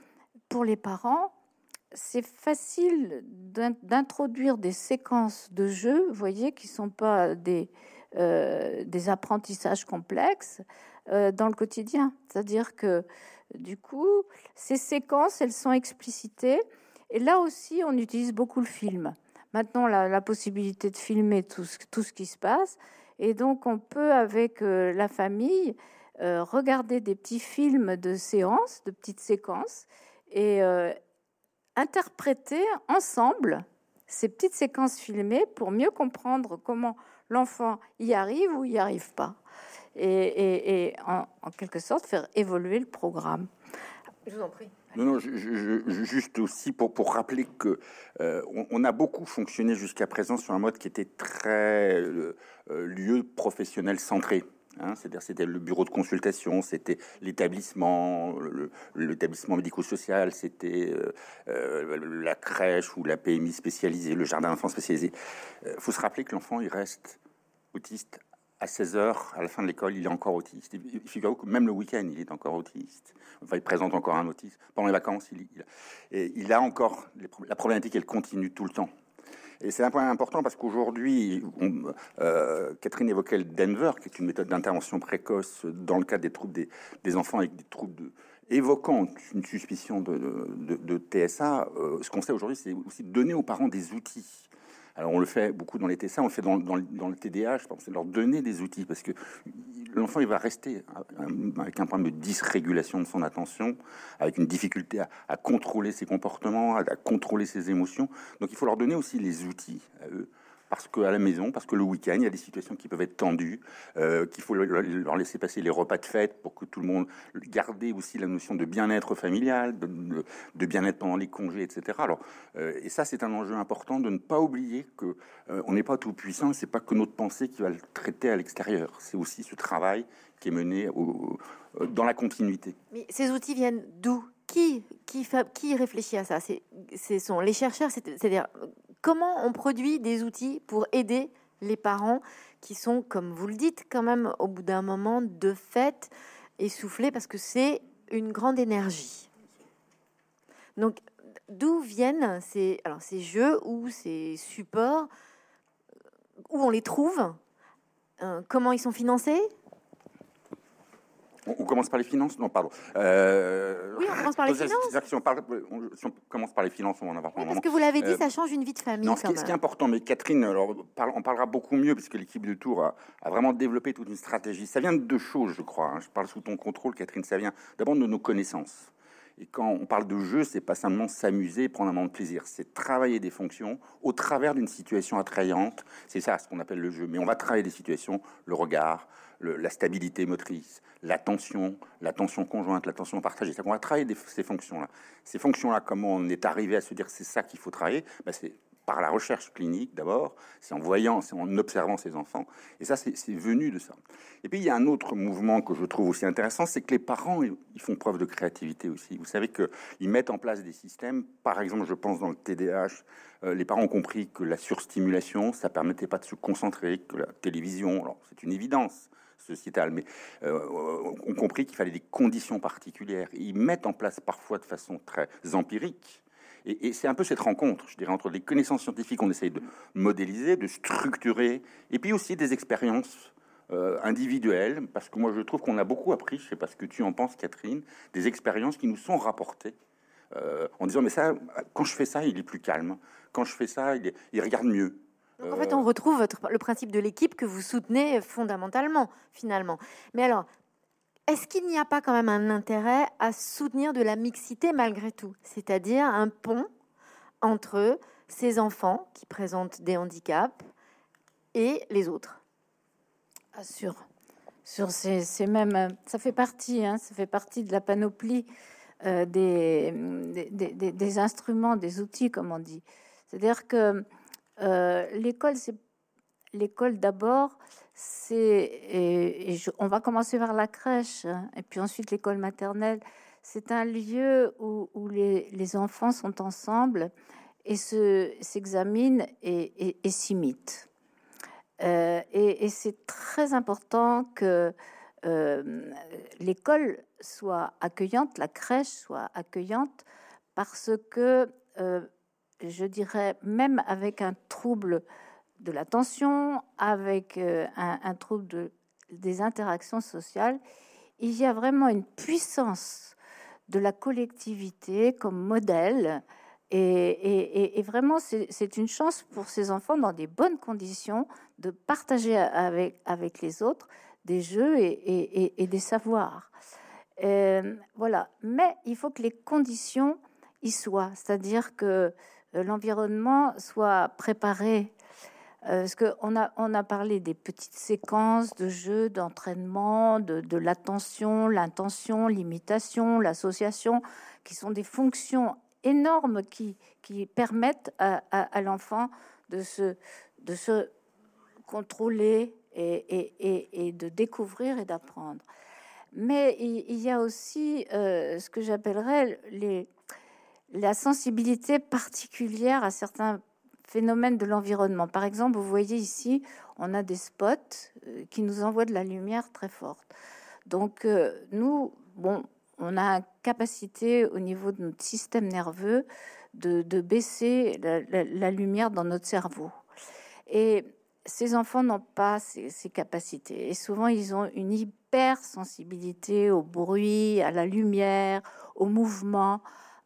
pour les parents, c'est facile d'introduire des séquences de jeux, vous voyez, qui sont pas des, euh, apprentissages complexes euh, dans le quotidien. C'est-à-dire que du coup, ces séquences, elles sont explicitées. Et là aussi, on utilise beaucoup le film. Maintenant, la, la possibilité de filmer tout ce, tout ce qui se passe. Et donc, on peut, avec euh, la famille, regarder des petits films de séances, de petites séquences, et interpréter ensemble ces petites séquences filmées pour mieux comprendre comment l'enfant y arrive ou y arrive pas. Et, en, quelque sorte faire évoluer le programme. Je vous en prie. Non, non, juste aussi pour, pour rappeler que euh, on, a beaucoup fonctionné jusqu'à présent sur un mode qui était très euh, euh, lieu professionnel centré. Hein, c'est-à-dire c'était le bureau de consultation, c'était l'établissement, l'établissement médico-social, c'était la crèche ou la PMI spécialisée, le jardin d'enfants spécialisé. Il faut se rappeler que l'enfant il reste autiste à 16 heures, à la fin de l'école, il est encore autiste. Figurez-vous que même le week-end, il est encore autiste. Il présente encore un autisme. Pendant les vacances, il, et il a encore la problématique, elle continue tout le temps. Et c'est un point important parce qu'aujourd'hui, euh, Catherine évoquait le Denver, qui est une méthode d'intervention précoce dans le cadre des troubles des, enfants avec des troubles de, évoquant une suspicion de, TSA. Euh, ce qu'on sait aujourd'hui, c'est aussi donner aux parents des outils Alors on le fait beaucoup dans les TSA, on le fait dans, le TDA, je pense, leur donner des outils, parce que l'enfant, il va rester avec un problème de dysrégulation de son attention, avec une difficulté à, contrôler ses comportements, à, contrôler ses émotions. Donc il faut leur donner aussi les outils à eux parce qu'à la maison, parce que le week-end, il y a des situations qui peuvent être tendues, euh, qu'il faut leur laisser passer les repas de fête pour que tout le monde garder aussi la notion de bien-être familial, de, bien-être pendant les congés, etc. Alors, euh, et ça, c'est un enjeu important de ne pas oublier que euh, on n'est pas tout puissant. C'est pas que notre pensée qui va le traiter à l'extérieur. C'est aussi ce travail qui est mené au, dans la continuité. Mais ces outils viennent d'où? Qui, qui, qui réfléchit à ça? Ce sont les chercheurs, c'est-à-dire Comment on produit des outils pour aider les parents qui sont, comme vous le dites, quand même au bout d'un moment de fête, essoufflés parce que c'est une grande énergie. Donc, d'où viennent ces, jeux ou ces supports? Où on les trouve? Euh, Comment ils sont financés? On, commence par les finances? Non, pardon. Euh, oui, on commence par les finances. Si on, commence par les finances, on va en avoir oui, Parce que vous l'avez dit, euh, ça change une vie de famille. Non, ce, qui, est important, mais Catherine, alors, on parlera beaucoup mieux, puisque l'équipe de Tours a, vraiment développé toute une stratégie. Ça vient de deux choses, je crois. Hein. Je parle sous ton contrôle, Catherine. Ça vient d'abord de nos connaissances. Et quand on parle de jeu, c'est pas simplement s'amuser, prendre un moment de plaisir, c'est travailler des fonctions au travers d'une situation attrayante. C'est ça ce qu'on appelle le jeu. Mais on va travailler des situations, le regard, la stabilité motrice, l'attention, l'attention conjointe, l'attention partagée. On va travailler ces fonctions-là. Ces fonctions-là, comment on est arrivé à se dire c'est ça qu'il faut travailler? Ben, C'est par la recherche clinique d'abord, c'est en voyant, c'est en observant ces enfants. Et ça, c'est venu de ça. Et puis, il y a un autre mouvement que je trouve aussi intéressant, c'est que les parents, ils font preuve de créativité aussi. Vous savez qu'ils mettent en place des systèmes, par exemple, je pense dans le TDAH, euh, les parents ont compris que la surstimulation, ça permettait pas de se concentrer, que la télévision, alors c'est une évidence, sociétale, mais euh, ont compris qu'il fallait des conditions particulières. Ils mettent en place parfois de façon très empirique. Et, c'est un peu cette rencontre, je dirais, entre les connaissances scientifiques qu'on essaye de modéliser, de structurer, et puis aussi des expériences euh, individuelles, parce que moi je trouve qu'on a beaucoup appris, je sais pas ce que tu en penses Catherine, des expériences qui nous sont rapportées euh, en disant mais ça, quand je fais ça, il est plus calme, quand je fais ça, il regarde mieux, en fait, on retrouve votre, le principe de l'équipe que vous soutenez fondamentalement, finalement. Mais alors, est-ce qu'il n'y a pas quand même un intérêt à soutenir de la mixité malgré tout? C'est-à-dire un pont entre ces enfants qui présentent des handicaps et les autres? Ah, Sur, sur ces, mêmes... Ça fait partie, hein, ça fait partie de la panoplie euh, des, des, des, instruments, des outils, comme on dit. C'est-à-dire que euh, l'école, c'est l'école d'abord, c'est et, on va commencer par la crèche hein, et puis ensuite l'école maternelle. C'est un lieu où, les, enfants sont ensemble et se s'examinent et, et, s'imitent. Euh, et, c'est très important que euh, l'école soit accueillante, la crèche soit accueillante, parce que je dirais, même avec un trouble de l'attention, avec euh, un, trouble de, des interactions sociales, il y a vraiment une puissance de la collectivité comme modèle. Et, vraiment, c'est une chance pour ces enfants, dans des bonnes conditions, de partager avec, les autres des jeux et, des savoirs. Euh, voilà. Mais il faut que les conditions y soient. C'est-à-dire que l'environnement soit préparé. Euh, parce qu'on a, on a parlé des petites séquences de jeux, d'entraînement, de, l'attention, l'intention, l'imitation, l'association, qui sont des fonctions énormes qui, qui permettent à, l'enfant de se, de se contrôler et, et, de découvrir et d'apprendre. Mais il, y a aussi euh, ce que j'appellerais les, la sensibilité particulière à certains phénomènes de l'environnement. Par exemple, vous voyez ici, on a des spots euh, qui nous envoient de la lumière très forte. Donc, euh, nous, bon, on a capacité au niveau de notre système nerveux de, baisser la, lumière dans notre cerveau. Et ces enfants n'ont pas ces, ces, capacités. Et souvent, ils ont une hypersensibilité au bruit, à la lumière, au mouvement,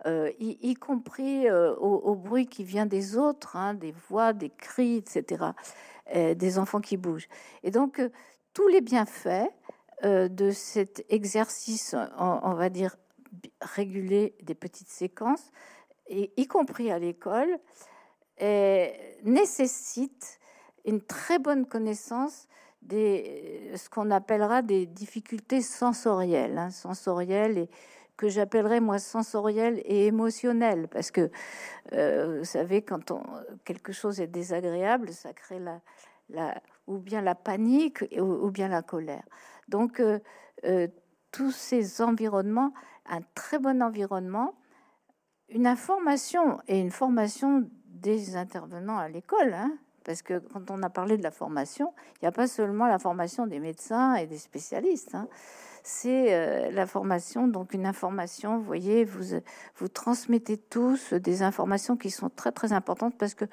euh, y, compris euh, au, bruit qui vient des autres, hein, des voix, des cris, etc., des enfants qui bougent. Et donc, tous les bienfaits de cet exercice, on, va dire, réguler des petites séquences, y compris à l'école, nécessitent une très bonne connaissance des, ce qu'on appellera des difficultés sensorielles, hein, sensorielles et que j'appellerais moi sensorielles et émotionnelles, parce que euh, vous savez quand on, quelque chose est désagréable, ça crée la ou bien la panique ou, bien la colère. Donc euh, euh, tous ces environnements, un très bon environnement, une information et une formation des intervenants à l'école. Hein, parce que quand on a parlé de la formation, il n'y a pas seulement la formation des médecins et des spécialistes. Hein. C'est euh, la formation, donc une information, vous voyez, vous, vous transmettez tous des informations qui sont très très importantes parce que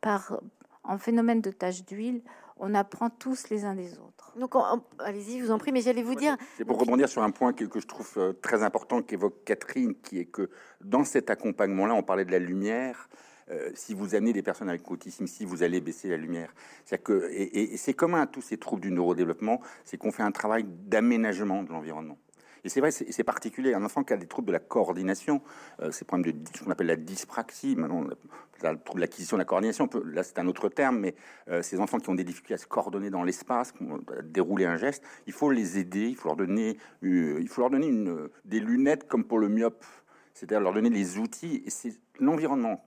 par, en phénomène de tache d'huile, on apprend tous les uns des autres. Donc, allez-y, je vous en prie, mais j'allais vous dire. C'est pour rebondir sur un point que, que je trouve euh, très important qu'évoque Catherine, qui est que dans cet accompagnement-là, on parlait de la lumière. Euh, si vous amenez des personnes avec autisme, si vous allez baisser la lumière. Que, et, c'est commun à tous ces troubles du neurodéveloppement, c'est qu'on fait un travail d'aménagement de l'environnement. Et c'est vrai, c'est particulier. Un enfant qui a des troubles de la coordination, euh, c'est problème de ce qu'on appelle la dyspraxie, maintenant, le trouble de l'acquisition de la coordination, là c'est un autre terme, mais euh, ces enfants qui ont des difficultés à se coordonner dans l'espace, à dérouler un geste, il faut les aider, il faut leur donner, il faut leur donner des lunettes comme pour le myope, c'est-à-dire leur donner les outils. Et c'est l'environnement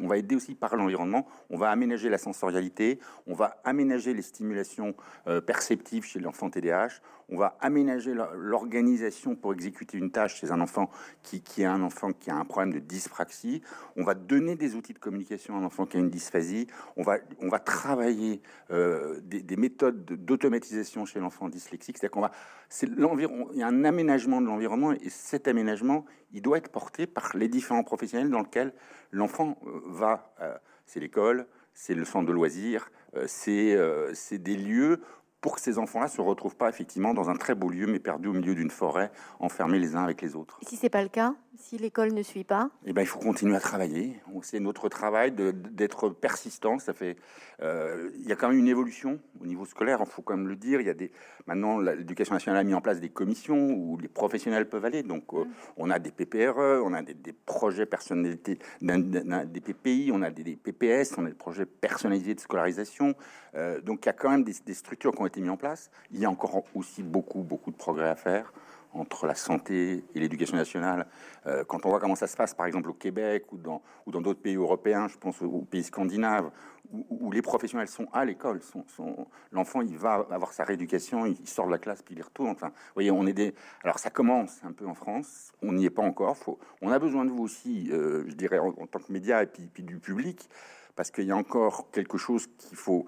on va aider aussi par l'environnement. On va aménager la sensorialité, on va aménager les stimulations euh, perceptives chez l'enfant TDAH, on va aménager l'organisation pour exécuter une tâche chez un enfant qui, est un enfant qui a un problème de dyspraxie. On va donner des outils de communication à un enfant qui a une dysphasie. On va, on va travailler euh, des, méthodes d'automatisation chez l'enfant dyslexique. C'est-à-dire qu'on va, c'est l'environ, il y a un aménagement de l'environnement et cet aménagement, il doit être porté par les différents professionnels dans lesquels l'enfant euh, va. Euh, c'est l'école, c'est le centre de loisirs, c'est des lieux pour que ces enfants-là se retrouvent pas effectivement dans un très beau lieu, mais perdus au milieu d'une forêt, enfermés les uns avec les autres. Si c'est pas le cas, si l'école ne suit pas, eh ben il faut continuer à travailler. C'est notre travail d'être persistant. Ça fait, euh, il y a quand même une évolution au niveau scolaire. Il faut quand même le dire. Il y a des maintenant l'éducation nationale a mis en place des commissions où les professionnels peuvent aller. Donc euh, mm. on a des PPRE, on a des, projets personnalités, des PPI, on a des, PPS, on a des projets personnalisés de scolarisation. Euh, donc il y a quand même des, des structures qui ont été mises en place. Il y a encore aussi beaucoup beaucoup de progrès à faire entre la santé et l'éducation nationale. Euh, quand on voit comment ça se passe, par exemple au Québec ou dans ou dans d'autres pays européens, je pense aux pays scandinaves, où, les professionnels sont à l'école, sont, l'enfant il va avoir sa rééducation, il sort de la classe puis il retourne. Enfin, voyez, on est des. Alors ça commence un peu en France, on n'y est pas encore. Faut, on a besoin de vous aussi, euh, je dirais en, tant que média et puis du public, parce qu'il y a encore quelque chose qu'il faut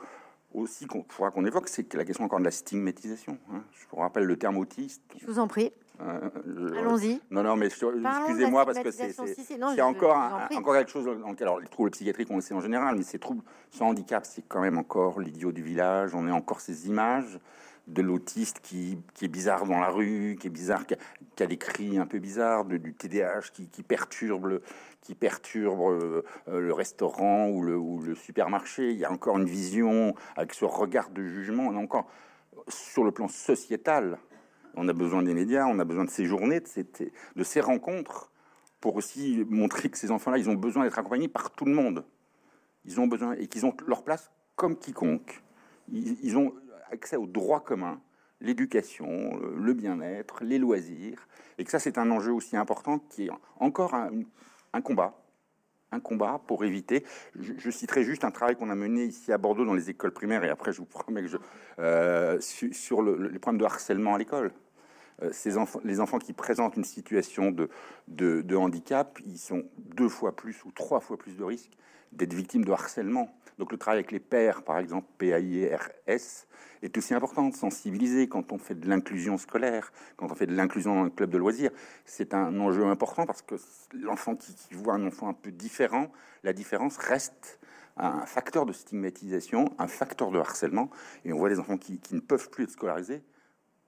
aussi qu'on faudra qu'on évoque, c'est la question encore de la stigmatisation. Hein. Je vous rappelle le terme autiste. Je vous en prie. Euh, Allons-y. Non, non, mais excusez-moi parce que c'est encore, encore quelque chose dans lequel, alors les troubles psychiatriques, on le sait en général, mais ces troubles sans handicap, c'est quand même encore l'idiot du village. On est encore ces images de l'autiste qui, qui, est bizarre dans la rue, qui est bizarre, qui a, des cris un peu bizarres, du TDAH qui, qui perturbe, le, qui perturbe euh, le restaurant ou le, ou le, supermarché. Il y a encore une vision avec ce regard de jugement. On a encore sur le plan sociétal, on a besoin des médias, on a besoin de ces journées, de ces, de ces rencontres pour aussi montrer que ces enfants-là, ils ont besoin d'être accompagnés par tout le monde. Ils ont besoin et qu'ils ont leur place comme quiconque. Ils ont accès aux droits communs, l'éducation, le bien-être, les loisirs, et que ça c'est un enjeu aussi important qui est encore un, combat, un combat pour éviter. Je, citerai juste un travail qu'on a mené ici à Bordeaux dans les écoles primaires, et après je vous promets que je euh, sur, le, les problèmes de harcèlement à l'école. Euh, ces enfants, les enfants qui présentent une situation de, handicap, ils sont deux fois plus ou trois fois plus de risques d'être victimes de harcèlement. Donc le travail avec les pères, par exemple, PAIRS, est aussi important de sensibiliser quand on fait de l'inclusion scolaire, quand on fait de l'inclusion dans un club de loisirs. C'est un enjeu important parce que l'enfant qui, voit un enfant un peu différent, la différence reste un facteur de stigmatisation, un facteur de harcèlement. Et on voit des enfants qui, ne peuvent plus être scolarisés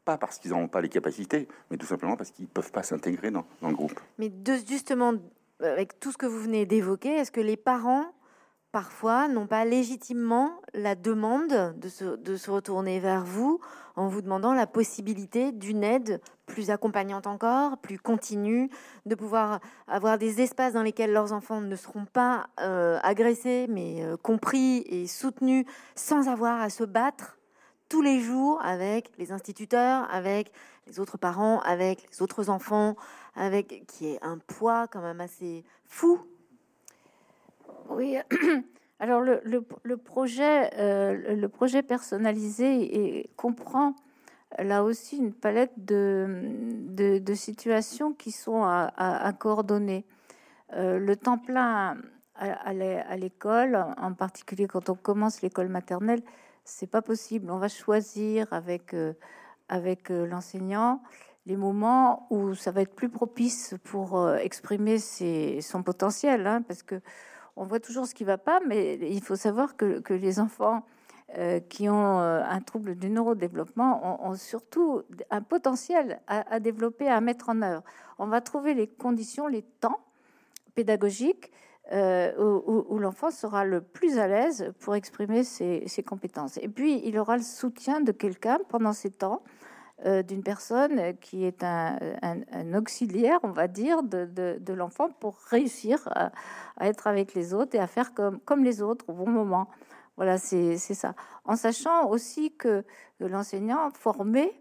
pas parce qu'ils n'ont pas les capacités, mais tout simplement parce qu'ils ne peuvent pas s'intégrer dans, dans, le groupe. Mais de, justement, avec tout ce que vous venez d'évoquer, est-ce que les parents parfois n'ont pas légitimement la demande de se, retourner vers vous en vous demandant la possibilité d'une aide plus accompagnante encore, plus continue, de pouvoir avoir des espaces dans lesquels leurs enfants ne seront pas euh, agressés, mais euh, compris et soutenus, sans avoir à se battre tous les jours avec les instituteurs, avec les autres parents, avec les autres enfants, avec qui est un poids quand même assez fou oui, alors le, projet, euh, le projet personnalisé et comprend là aussi une palette de, situations qui sont à, coordonner. Euh, le temps plein à, l'école, en particulier quand on commence l'école maternelle, c'est pas possible. On va choisir avec euh, avec l'enseignant les moments où ça va être plus propice pour exprimer ses, son potentiel, hein, parce que on voit toujours ce qui va pas, mais il faut savoir que, les enfants euh, qui ont euh, un trouble du neurodéveloppement ont, surtout un potentiel à, développer, à mettre en œuvre. On va trouver les conditions, les temps pédagogiques euh, où, l'enfant sera le plus à l'aise pour exprimer ses, compétences. Et puis, il aura le soutien de quelqu'un pendant ces temps euh, d'une personne qui est un, auxiliaire, on va dire, de, l'enfant pour réussir à, être avec les autres et à faire comme, comme les autres au bon moment. Voilà, c'est ça. En sachant aussi que, l'enseignant formé,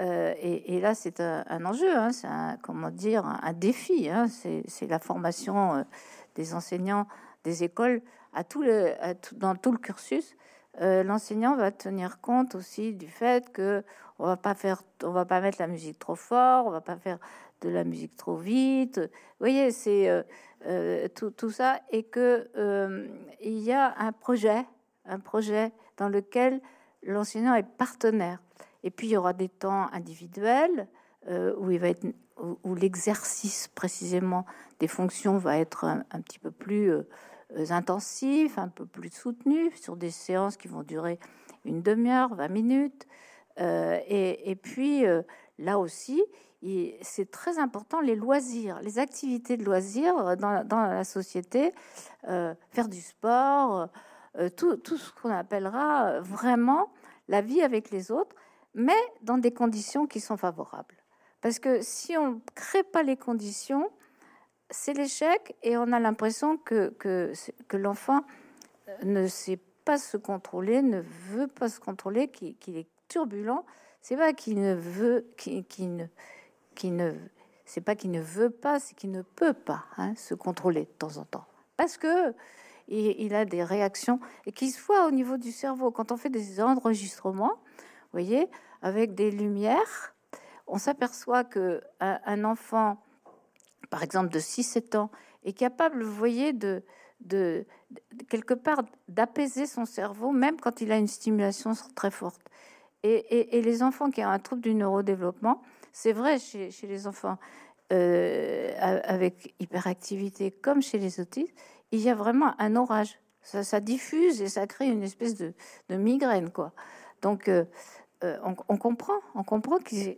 euh, et, là c'est un, enjeu, hein, c'est un, comment dire, un, défi, hein, c'est la formation euh, des enseignants des écoles à tout le, dans tout le cursus. L'enseignant va tenir compte aussi du fait que on va pas faire, on va pas mettre la musique trop fort, on va pas faire de la musique trop vite. Vous voyez, c'est euh, euh, tout, ça et que euh, il y a un projet, un projet dans lequel l'enseignant est partenaire. Et puis il y aura des temps individuels où il va être où, l'exercice précisément des fonctions va être un petit peu plus intensif, un peu plus soutenu sur des séances qui vont durer une demi-heure, 20 minutes. Euh, et, puis, euh, là aussi, c'est très important les loisirs, les activités de loisirs dans, la société, euh, faire du sport, tout, tout, ce qu'on appellera vraiment la vie avec les autres, mais dans des conditions qui sont favorables. Parce que si on ne crée pas les conditions, c'est l'échec et on a l'impression que, que, l'enfant ne sait pas se contrôler, ne veut pas se contrôler, qu'il est turbulent, c'est pas qu'il ne veut, qui, ne, qui ne, c'est pas qu'il ne veut pas, c'est qu'il ne peut pas hein, se contrôler de temps en temps, parce que il, a des réactions et qu'il soit au niveau du cerveau. Quand on fait des enregistrements, vous voyez, avec des lumières, on s'aperçoit que un, enfant, par exemple de 6-7 ans, est capable, vous voyez, de, de, quelque part d'apaiser son cerveau, même quand il a une stimulation très forte. Et, les enfants qui ont un trouble du neurodéveloppement, c'est vrai chez, les enfants euh, avec hyperactivité comme chez les autistes, il y a vraiment un orage. Ça, diffuse et ça crée une espèce de, migraine, quoi. Donc, euh, euh, on, comprend, on comprend qu'ils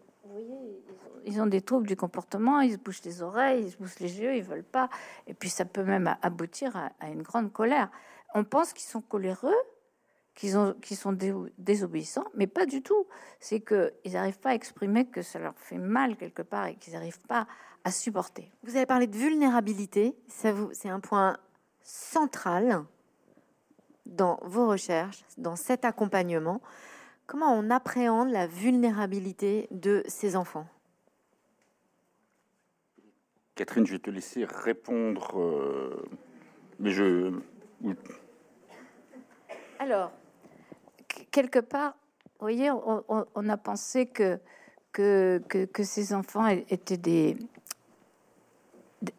ils ont des troubles du comportement, ils se bouchent les oreilles, ils se bouchent les yeux, ils veulent pas. Et puis ça peut même aboutir à une grande colère. On pense qu'ils sont coléreux, qu'ils qui sont désobéissants, mais pas du tout. C'est qu'ils n'arrivent pas à exprimer que ça leur fait mal quelque part et qu'ils n'arrivent pas à supporter. Vous avez parlé de vulnérabilité, c'est un point central dans vos recherches, dans cet accompagnement. Comment on appréhende la vulnérabilité de ces enfants? Catherine, je vais te laisser répondre, euh, mais je... Alors, quelque part, vous voyez, on, a pensé que, ces enfants étaient des,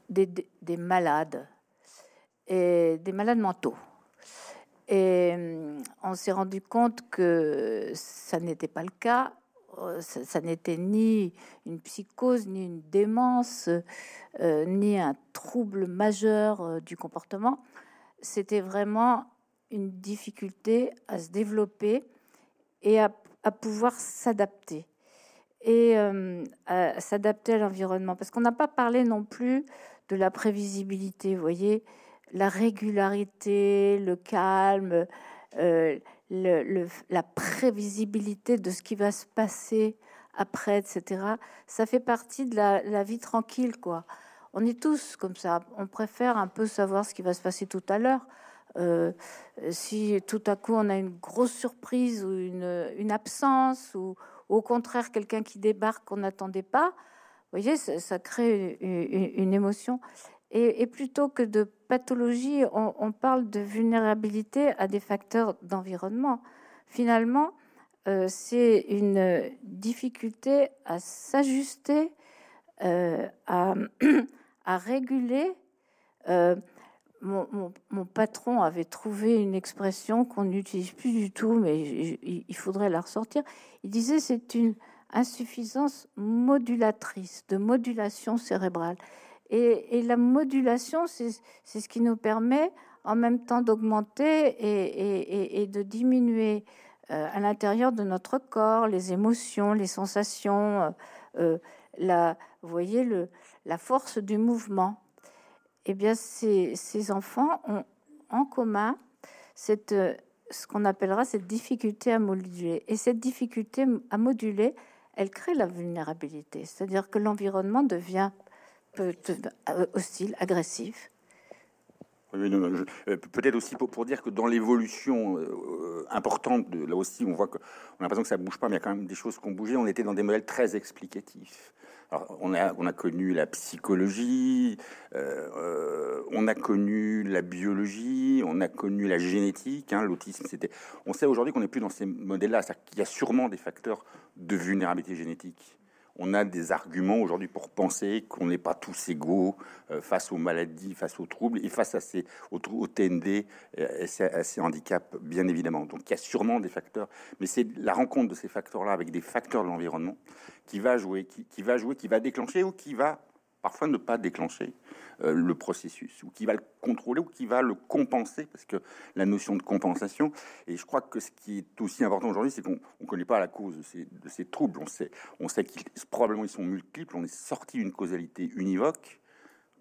des, des, malades, et des malades mentaux. Et hum, on s'est rendu compte que ça n'était pas le cas. Ça, n'était ni une psychose, ni une démence, euh, ni un trouble majeur euh, du comportement. C'était vraiment une difficulté à se développer et à, pouvoir s'adapter et euh, à s'adapter à l'environnement. Parce qu'on n'a pas parlé non plus de la prévisibilité. Vous voyez, la régularité, le calme, la prévisibilité de ce qui va se passer après, etc. Ça fait partie de la, vie tranquille, quoi. On est tous comme ça. On préfère un peu savoir ce qui va se passer tout à l'heure. Euh, si tout à coup on a une grosse surprise ou une, une absence ou, au contraire quelqu'un qui débarque qu'on n'attendait pas, vous voyez, ça, crée une, émotion. Et, plutôt que de pathologie, on, parle de vulnérabilité à des facteurs d'environnement. Finalement, euh, c'est une difficulté à s'ajuster, euh, à, réguler. Euh, mon, mon, patron avait trouvé une expression qu'on n'utilise plus du tout, mais il faudrait la ressortir. Il disait c'est une insuffisance modulatrice, de modulation cérébrale. Et, la modulation, c'est ce qui nous permet en même temps d'augmenter et, de diminuer euh, à l'intérieur de notre corps les émotions, les sensations, euh, euh, la, vous voyez, la force du mouvement. Eh bien, ces, enfants ont en commun ce qu'on appellera cette difficulté à moduler. Et cette difficulté à moduler, elle crée la vulnérabilité. C'est-à-dire que l'environnement devient hostile, agressif. Euh, peut-être aussi pour, dire que dans l'évolution euh, importante, de, là aussi, on voit que on a l'impression que ça bouge pas, mais il y a quand même des choses qui ont bougé. On était dans des modèles très explicatifs. On, a, on a connu la psychologie, euh, on a connu la biologie, on a connu la génétique. Hein, L'autisme, c'était. On sait aujourd'hui qu'on n'est plus dans ces modèles-là. Qu'il y a sûrement des facteurs de vulnérabilité génétique on a des arguments aujourd'hui pour penser qu'on n'est pas tous égaux euh, face aux maladies, face aux troubles et face à ces, aux, TND euh, et à ces handicaps, bien évidemment. Donc il y a sûrement des facteurs, mais c'est la rencontre de ces facteurs-là avec des facteurs de l'environnement qui va jouer, qui va jouer, qui va déclencher ou qui va parfois ne pas déclencher euh, le processus, ou qui va le contrôler, ou qui va le compenser, parce que la notion de compensation, et je crois que ce qui est aussi important aujourd'hui, c'est qu'on ne connaît pas la cause de ces, troubles, on sait, on sait qu'ils probablement ils sont multiples, on est sorti d'une causalité univoque,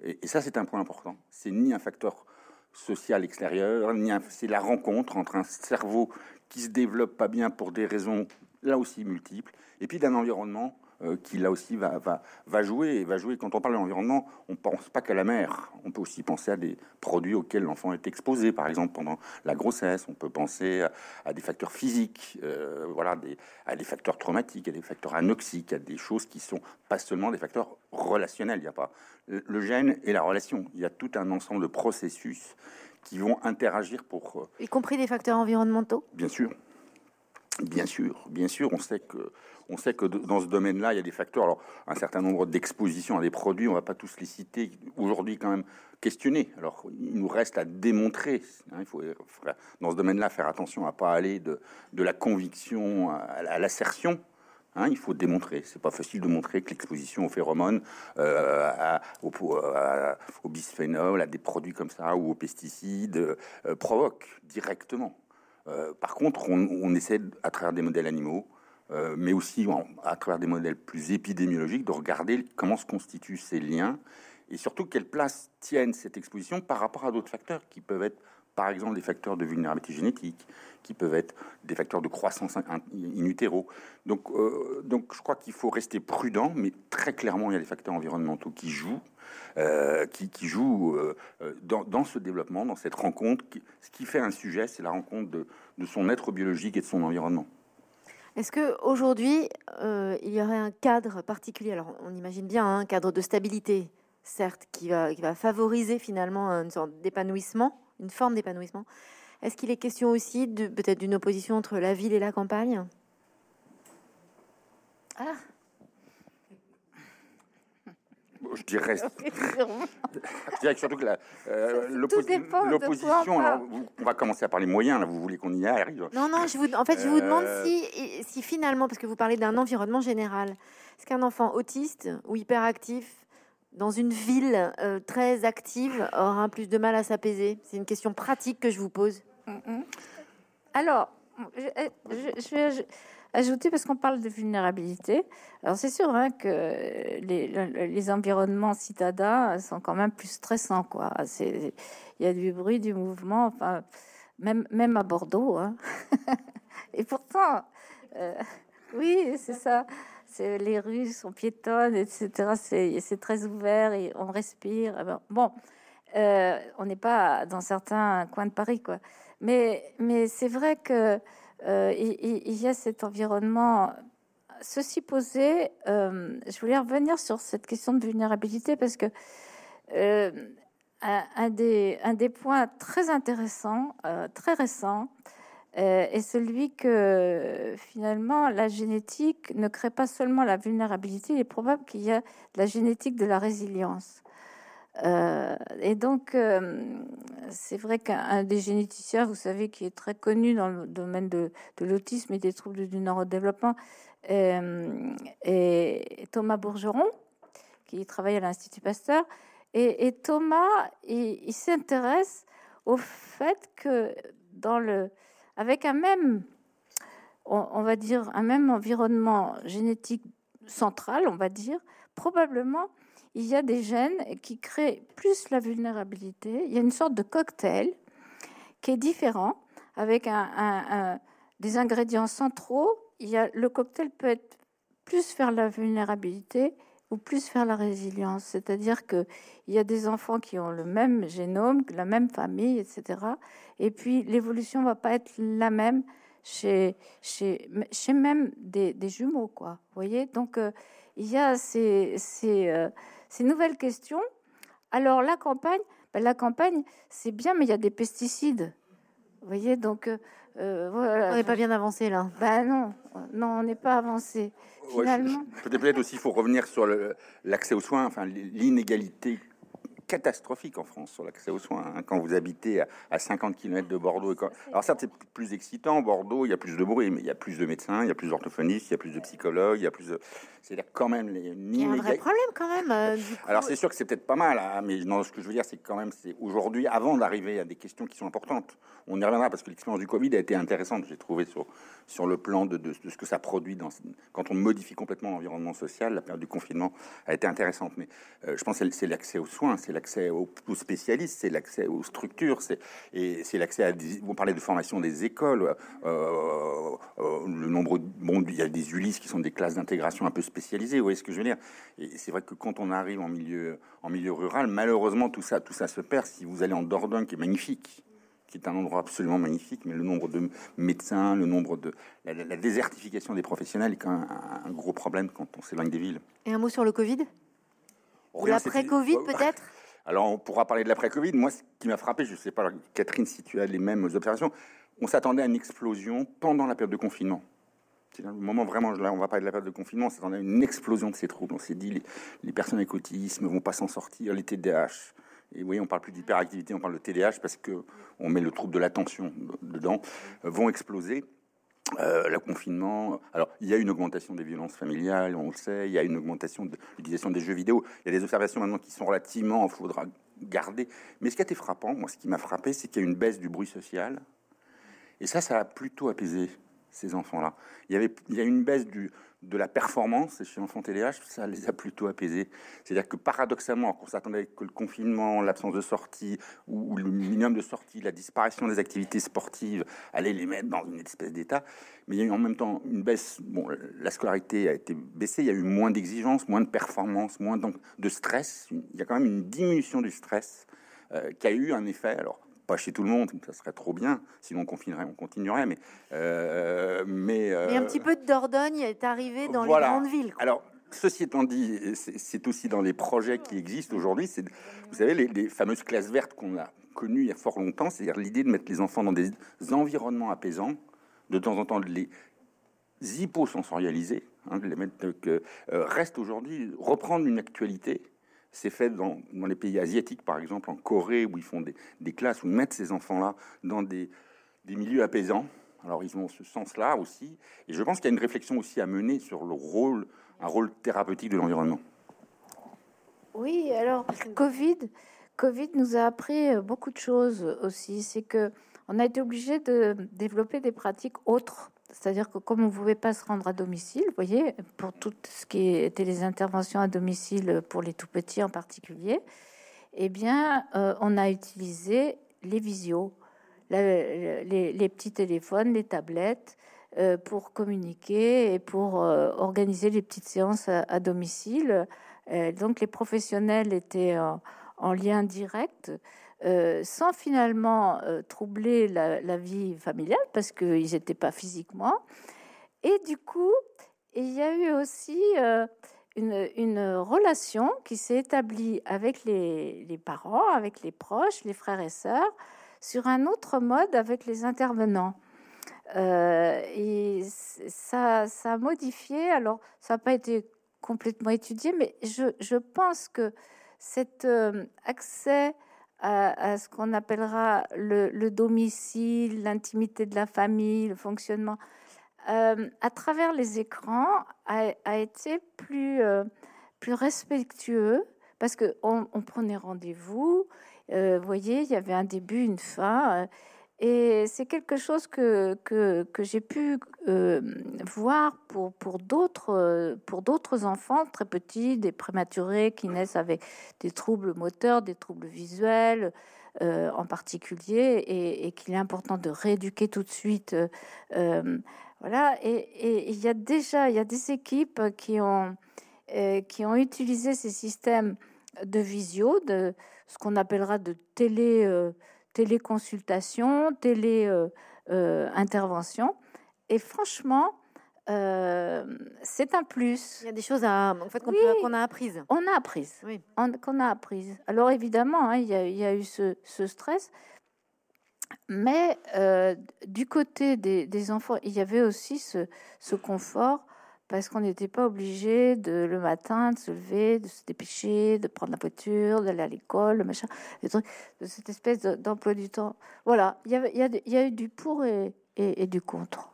et, ça c'est un point important, c'est ni un facteur social extérieur, ni c'est la rencontre entre un cerveau qui se développe pas bien pour des raisons là aussi multiples, et puis d'un environnement qui là aussi va, va, va, jouer. Et va jouer. Quand on parle de l'environnement, on ne pense pas qu'à la mer. On peut aussi penser à des produits auxquels l'enfant est exposé, par exemple pendant la grossesse. On peut penser à, des facteurs physiques, euh, voilà, des, à des facteurs traumatiques, à des facteurs anoxiques, à des choses qui sont pas seulement des facteurs relationnels. Il n'y a pas le gène et la relation. Il y a tout un ensemble de processus qui vont interagir pour... Euh, y compris des facteurs environnementaux? Bien sûr. Bien sûr, bien sûr, on sait que on sait que dans ce domaine-là, il y a des facteurs. Alors, un certain nombre d'expositions à des produits, on ne va pas tous les citer aujourd'hui, quand même questionner. Alors, il nous reste à démontrer. Hein, il faut, dans ce domaine-là, faire attention à pas aller de, de la conviction à, l'assertion. Hein, il faut démontrer. C'est pas facile de montrer que l'exposition aux phéromones, euh, au, au, bisphénol, à des produits comme ça ou aux pesticides euh, provoque directement. Euh, par contre, on, essaie à travers des modèles animaux euh, mais aussi à travers des modèles plus épidémiologiques, de regarder comment se constituent ces liens et surtout quelle place tiennent cette exposition par rapport à d'autres facteurs qui peuvent être, par exemple, des facteurs de vulnérabilité génétique, qui peuvent être des facteurs de croissance in utero. Donc, euh, donc je crois qu'il faut rester prudent, mais très clairement, il y a des facteurs environnementaux qui jouent. Euh, qui, qui jouent dans, dans, ce développement, dans cette rencontre. Ce qui fait un sujet, c'est la rencontre de, de son être biologique et de son environnement. Est-ce qu'aujourd'hui, euh, il y aurait un cadre particulier? Alors, on imagine bien un cadre de stabilité, certes, qui va, qui va favoriser finalement une sorte d'épanouissement, une forme d'épanouissement. Est-ce qu'il est question aussi de peut-être d'une opposition entre la ville et la campagne? Ah je dirais, je dirais surtout que euh, l'opposition, on va commencer à parler moyens, là, vous voulez qu'on y arrive Non, non, je vous, en fait, je vous demande euh, si, si finalement, parce que vous parlez d'un environnement général, est-ce qu'un enfant autiste ou hyperactif dans une ville euh, très active aura plus de mal à s'apaiser? C'est une question pratique que je vous pose. Alors, je, je, ajouter, parce qu'on parle de vulnérabilité, alors c'est sûr hein, que les, environnements citadins sont quand même plus stressants. Quoi. Il y a du bruit, du mouvement, enfin, même, à Bordeaux. Hein. Et pourtant, euh, oui, c'est ça. Les rues sont piétonnes, etc. C'est, très ouvert et on respire. Bon, euh, on n'est pas dans certains coins de Paris, quoi. Mais c'est vrai que euh, il, y a cet environnement. Ceci posé, euh, je voulais revenir sur cette question de vulnérabilité parce que un, des, un des points très intéressants, très récents, est celui que finalement la génétique ne crée pas seulement la vulnérabilité, il est probable qu'il y a la génétique de la résilience. Euh, et donc, euh, c'est vrai qu'un des généticiens, vous savez, qui est très connu dans le domaine de, l'autisme et des troubles du neurodéveloppement, euh, est Thomas Bourgeron, qui travaille à l'Institut Pasteur. Et, Thomas, il, s'intéresse au fait que avec un même, on va dire, un même environnement génétique central, on va dire, probablement il y a des gènes qui créent plus la vulnérabilité. Il y a une sorte de cocktail qui est différent avec des ingrédients centraux. Il y a, le cocktail peut être plus vers la vulnérabilité ou plus vers la résilience. C'est-à-dire qu'il y a des enfants qui ont le même génome, la même famille, etc. Et puis l'évolution va pas être la même chez, même des, jumeaux, quoi. Vous voyez? Donc euh, il y a ces, ces, euh, ces nouvelles questions. Alors la campagne, ben, la campagne, c'est bien, mais il y a des pesticides. Vous voyez, donc euh, euh, voilà. On n'est pas bien avancé là. Ben non, non, on n'est pas avancé. Finalement. Peut-être aussi, il faut revenir sur l'accès aux soins, enfin l'inégalité catastrophique en France sur l'accès aux soins. Hein, quand vous habitez à, 50 km de Bordeaux. Et Alors certes, c'est plus excitant. Bordeaux, il y a plus de bruit, mais il y a plus de médecins, il y a plus d'orthophonistes, il y a plus de psychologues, il y a plus de... C'est-à-dire quand même... Les... Il y a un vrai problème quand même. Euh, Alors c'est sûr que c'est peut-être pas mal, hein, mais non, ce que je veux dire, c'est quand même, c'est aujourd'hui, avant d'arriver à des questions qui sont importantes, on y reviendra parce que l'expérience du Covid a été intéressante, j'ai trouvé, sur, sur le plan de, de, ce que ça produit dans, quand on modifie complètement l'environnement social. La période du confinement a été intéressante, mais euh, je pense que c'est l'accès aux soins, c'est l'accès aux, spécialistes, c'est l'accès aux structures, c'est et c'est l'accès à. vous parlez de formation des écoles, euh, euh, le nombre. Bon, il y a des Ulysses qui sont des classes d'intégration un peu spécialisées. Vous voyez ce que je veux dire? Et c'est vrai que quand on arrive en milieu en milieu rural, malheureusement tout ça tout ça se perd. Si vous allez en Dordogne, qui est magnifique qui est un endroit absolument magnifique, mais le nombre de médecins, le nombre de la, désertification des professionnels est quand même un, gros problème quand on s'éloigne des villes. Et un mot sur le Covid? Ou l'après-Covid peut-être? Alors on pourra parler de l'après-Covid. Moi, ce qui m'a frappé, je ne sais pas, Catherine, si tu as les mêmes observations, on s'attendait à une explosion pendant la période de confinement. C'est le moment vraiment, là, on va parler de la période de confinement, on s'attendait à une explosion de ces troubles. On s'est dit, les, personnes avec autisme vont pas s'en sortir, les TDAH, et oui, on parle plus d'hyperactivité, on parle de TDAH parce que on met le trouble de l'attention dedans, vont exploser. Euh, le confinement, alors il y a une augmentation des violences familiales, on le sait, il y a une augmentation de l'utilisation des jeux vidéo, il y a des observations maintenant qui sont relativement, il faudra garder. Mais ce qui a été frappant, moi ce qui m'a frappé, c'est qu'il y a une baisse du bruit social, et ça, ça a plutôt apaisé ces enfants-là. Il y avait, il y a une baisse du, de la performance chez l'enfant TDAH, ça les a plutôt apaisés. C'est-à-dire que paradoxalement, qu'on s'attendait que le confinement, l'absence de sortie ou, le minimum de sortie, la disparition des activités sportives allait les mettre dans une espèce d'état, mais il y a eu en même temps une baisse. Bon, la scolarité a été baissée, il y a eu moins d'exigences, moins de performance, moins de stress. Il y a quand même une diminution du stress euh, qui a eu un effet. Alors, pas chez tout le monde, ça serait trop bien, sinon on confinerait, on continuerait, mais... Euh, mais, euh, un petit peu de Dordogne est arrivé dans les grandes villes. Alors, ceci étant dit, c'est aussi dans les projets qui existent aujourd'hui, c'est, vous savez, les, fameuses classes vertes qu'on a connues il y a fort longtemps, c'est-à-dire l'idée de mettre les enfants dans des environnements apaisants, de temps en temps de les hyposensorialiser, hein, de les mettre, que, euh, reste aujourd'hui, reprendre une actualité c'est fait dans, les pays asiatiques, par exemple, en Corée, où ils font des, classes où ils mettent ces enfants-là dans des, milieux apaisants. Alors, ils ont ce sens-là aussi. Et je pense qu'il y a une réflexion aussi à mener sur le rôle, un rôle thérapeutique de l'environnement. Oui, alors, Covid, Covid nous a appris beaucoup de choses aussi. C'est que on a été obligé de développer des pratiques autres c'est-à-dire que comme on ne pouvait pas se rendre à domicile, vous voyez, pour tout ce qui était les interventions à domicile pour les tout petits en particulier, eh bien, euh, on a utilisé les visios, les, petits téléphones, les tablettes, euh, pour communiquer et pour euh, organiser les petites séances à, domicile. donc, les professionnels étaient en lien direct. Sans finalement troubler la, vie familiale parce qu'ils n'étaient pas physiquement. Et du coup, il y a eu aussi une, relation qui s'est établie avec les, parents, avec les proches, les frères et sœurs, sur un autre mode avec les intervenants. Euh, et ça, a modifié. Alors, ça n'a pas été complètement étudié, mais je, pense que cet euh, accès à, ce qu'on appellera le domicile, l'intimité de la famille, le fonctionnement, euh, à travers les écrans, a, été plus, euh, plus respectueux parce qu'on on prenait rendez-vous. Euh, vous voyez, il y avait un début, une fin. Et c'est quelque chose que, que, j'ai pu voir pour, pour d'autres enfants très petits, des prématurés qui naissent avec des troubles moteurs, des troubles visuels. en particulier, et, qu'il est important de rééduquer tout de suite voilà, et il y a déjà y a des équipes qui ont, euh, qui ont utilisé ces systèmes de visio, de ce qu'on appellera de télé, euh, téléconsultation, télé-intervention. Euh, et franchement, c'est un plus. Il y a des choses à, en fait, qu'on a apprises. On a apprises. Oui. Qu'on a apprises. Alors évidemment, hein, il, y a, il, y a, eu ce, ce stress, mais euh, du côté des, enfants, il y avait aussi ce, confort parce qu'on n'était pas obligé de le matin de se lever, de se dépêcher, de prendre la voiture, d'aller à l'école, le machin, de cette espèce d'emploi du temps. Voilà, il y, il y, a, eu du pour et du contre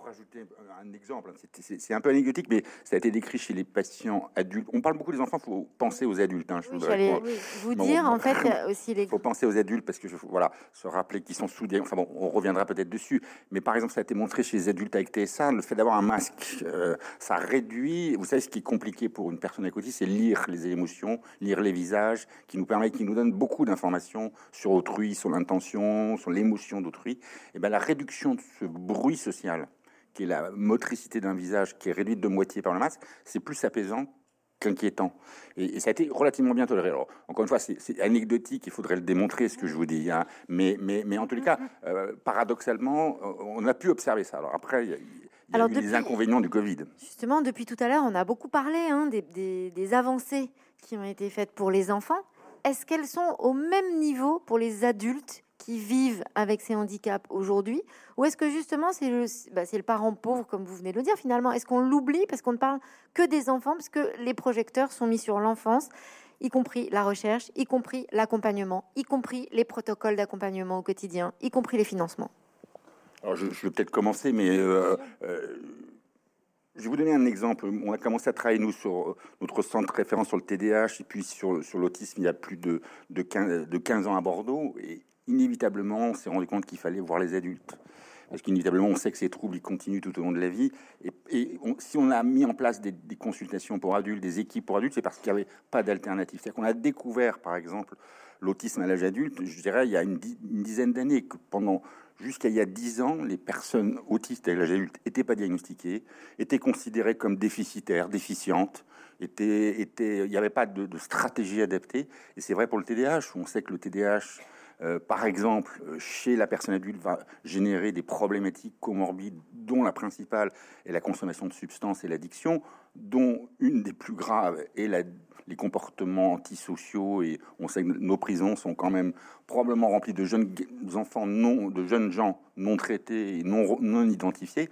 pour rajouter un exemple, hein, c'est un peu anecdotique, mais ça a été décrit chez les patients adultes. On parle beaucoup des enfants, il faut penser aux adultes. Hein, je oui, vous dire, en fait, aussi les... Il faut penser aux adultes parce que, je, voilà, se rappeler qu'ils sont soudés. Enfin bon, on reviendra peut-être dessus. Mais par exemple, ça a été montré chez les adultes avec TSA, le fait d'avoir un masque, euh, ça réduit... Vous savez, ce qui est compliqué pour une personne à côté, c'est lire les émotions, lire les visages, qui nous permet, qui nous donne beaucoup d'informations sur autrui, sur l'intention, sur l'émotion d'autrui. Et ben la réduction de ce bruit social qui est la motricité d'un visage qui est réduite de moitié par le masque, c'est plus apaisant qu'inquiétant. Et, ça a été relativement bien toléré. Alors, encore une fois, c'est anecdotique, il faudrait le démontrer, ce que je vous dis. Hein. Mais, mais, mais en tous les cas, euh, paradoxalement, on a pu observer ça. Alors après, il y a, eu des inconvénients du Covid. Justement, depuis tout à l'heure, on a beaucoup parlé hein, des, des avancées qui ont été faites pour les enfants. Est-ce qu'elles sont au même niveau pour les adultes vivent avec ces handicaps aujourd'hui Ou est-ce que justement c'est le, bah, parent pauvre, comme vous venez de le dire finalement? Est-ce qu'on l'oublie parce qu'on ne parle que des enfants, parce que les projecteurs sont mis sur l'enfance y compris la recherche, y compris l'accompagnement, y compris les protocoles d'accompagnement au quotidien, y compris les financements? Alors je, vais peut-être commencer, mais euh, euh, je vais vous donner un exemple. On a commencé à travailler, nous, sur notre centre de référence sur le TDAH et puis sur, l'autisme il y a plus de, de, 15, de 15 ans à Bordeaux. Inévitablement, on s'est rendu compte qu'il fallait voir les adultes. Parce qu'inévitablement, on sait que ces troubles ils continuent tout au long de la vie. Et, si on a mis en place des, consultations pour adultes, des équipes pour adultes, c'est parce qu'il n'y avait pas d'alternative. C'est-à-dire qu'on a découvert, par exemple, l'autisme à l'âge adulte, je dirais, il y a une, dizaine d'années, que pendant jusqu'à il y a dix ans, les personnes autistes à l'âge adulte n'étaient pas diagnostiquées, étaient considérées comme déficitaires, déficientes, étaient, étaient, il n'y avait pas de, de stratégie adaptée. Et c'est vrai pour le TDAH, on sait que le TDAH euh, par exemple, euh, chez la personne adulte, va générer des problématiques comorbides, dont la principale est la consommation de substances et l'addiction, dont une des plus graves est les comportements antisociaux. Et on sait que nos prisons sont quand même probablement remplies de jeunes enfants non, de jeunes gens non traités et non, non identifiés.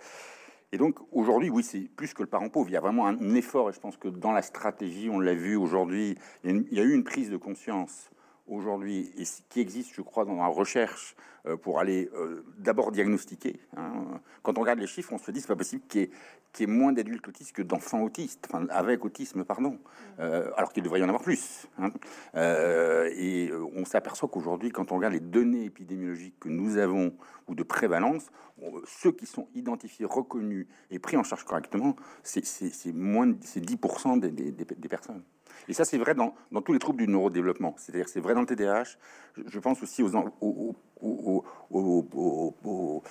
Et donc aujourd'hui, oui, c'est plus que le parent pauvre. Il y a vraiment un effort, et je pense que dans la stratégie, on l'a vu aujourd'hui, il, il y a eu une prise de conscience aujourd'hui, et qui existe, je crois, dans la recherche euh, pour aller euh, d'abord diagnostiquer. Hein. Quand on regarde les chiffres, on se dit c'est pas possible qu'il y, ait moins d'adultes autistes que d'enfants autistes, avec autisme, pardon, euh, alors qu'il devrait y en avoir plus. Hein. et on s'aperçoit qu'aujourd'hui, quand on regarde les données épidémiologiques que nous avons ou de prévalence, ceux qui sont identifiés, reconnus et pris en charge correctement, c'est moins, c'est 10% des, des, des personnes. Et ça, c'est vrai dans, dans, tous les troubles du neurodéveloppement. C'est-à-dire, c'est vrai dans le TDAH. Je, pense aussi aux, aux, aux, aux,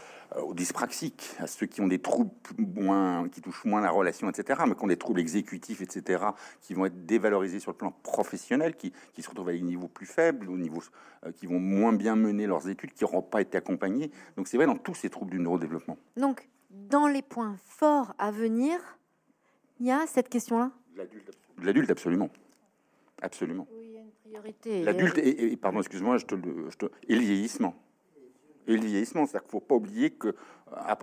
dyspraxiques, à ceux qui ont des troubles moins, qui touchent moins la relation, etc., mais qui ont des troubles exécutifs, etc., qui vont être dévalorisés sur le plan professionnel, qui, qui se retrouvent à des niveaux plus faibles, au niveau, euh, qui vont moins bien mener leurs études, qui n'auront pas été accompagnés. Donc, c'est vrai dans tous ces troubles du neurodéveloppement. Donc, dans les points forts à venir, il y a cette question-là? L'adulte, absolument. Absolument. Oui, il y a une priorité. L'adulte, et, pardon, excuse-moi, je te, je te, et le vieillissement. Et le vieillissement, c'est-à-dire qu'il ne faut pas oublier que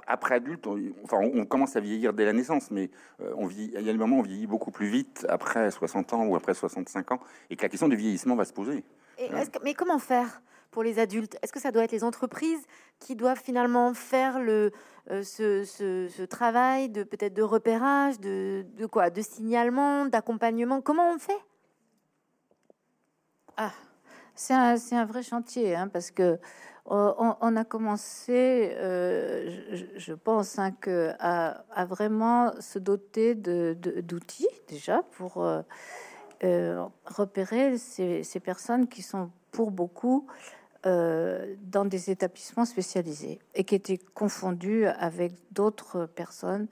après adulte, on, enfin, on, commence à vieillir dès la naissance, mais euh, on vit, il y a des moments où on vieillit beaucoup plus vite après 60 ans ou après 65 ans, et que la question du vieillissement va se poser. mais comment faire? Pour les adultes. Est-ce que ça doit être les entreprises qui doivent finalement faire le, euh, ce, ce, travail de peut-être de repérage, de, de quoi, de signalement, d'accompagnement? Comment on fait? Ah, c'est un, un, vrai chantier, hein, parce que on, a commencé, euh, je, pense, hein, que à, vraiment se doter d'outils de, déjà pour euh, euh, repérer ces, personnes qui sont pour beaucoup dans des établissements spécialisés et qui étaient confondues avec d'autres personnes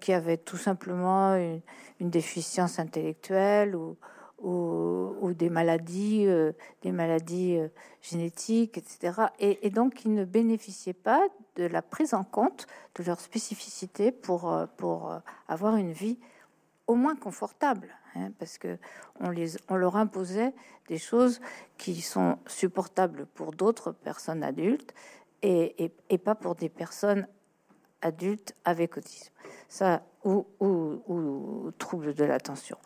qui avaient tout simplement une, déficience intellectuelle ou, des maladies, euh, des maladies euh, génétiques, etc. Et, donc, ils ne bénéficiaient pas de la prise en compte de leur spécificité pour, euh, pour avoir une vie au moins confortable, hein, parce que on, leur imposait des choses qui sont supportables pour d'autres personnes adultes et, pas pour des personnes adultes avec autisme, ça ou, ou, ou troubles de l'attention.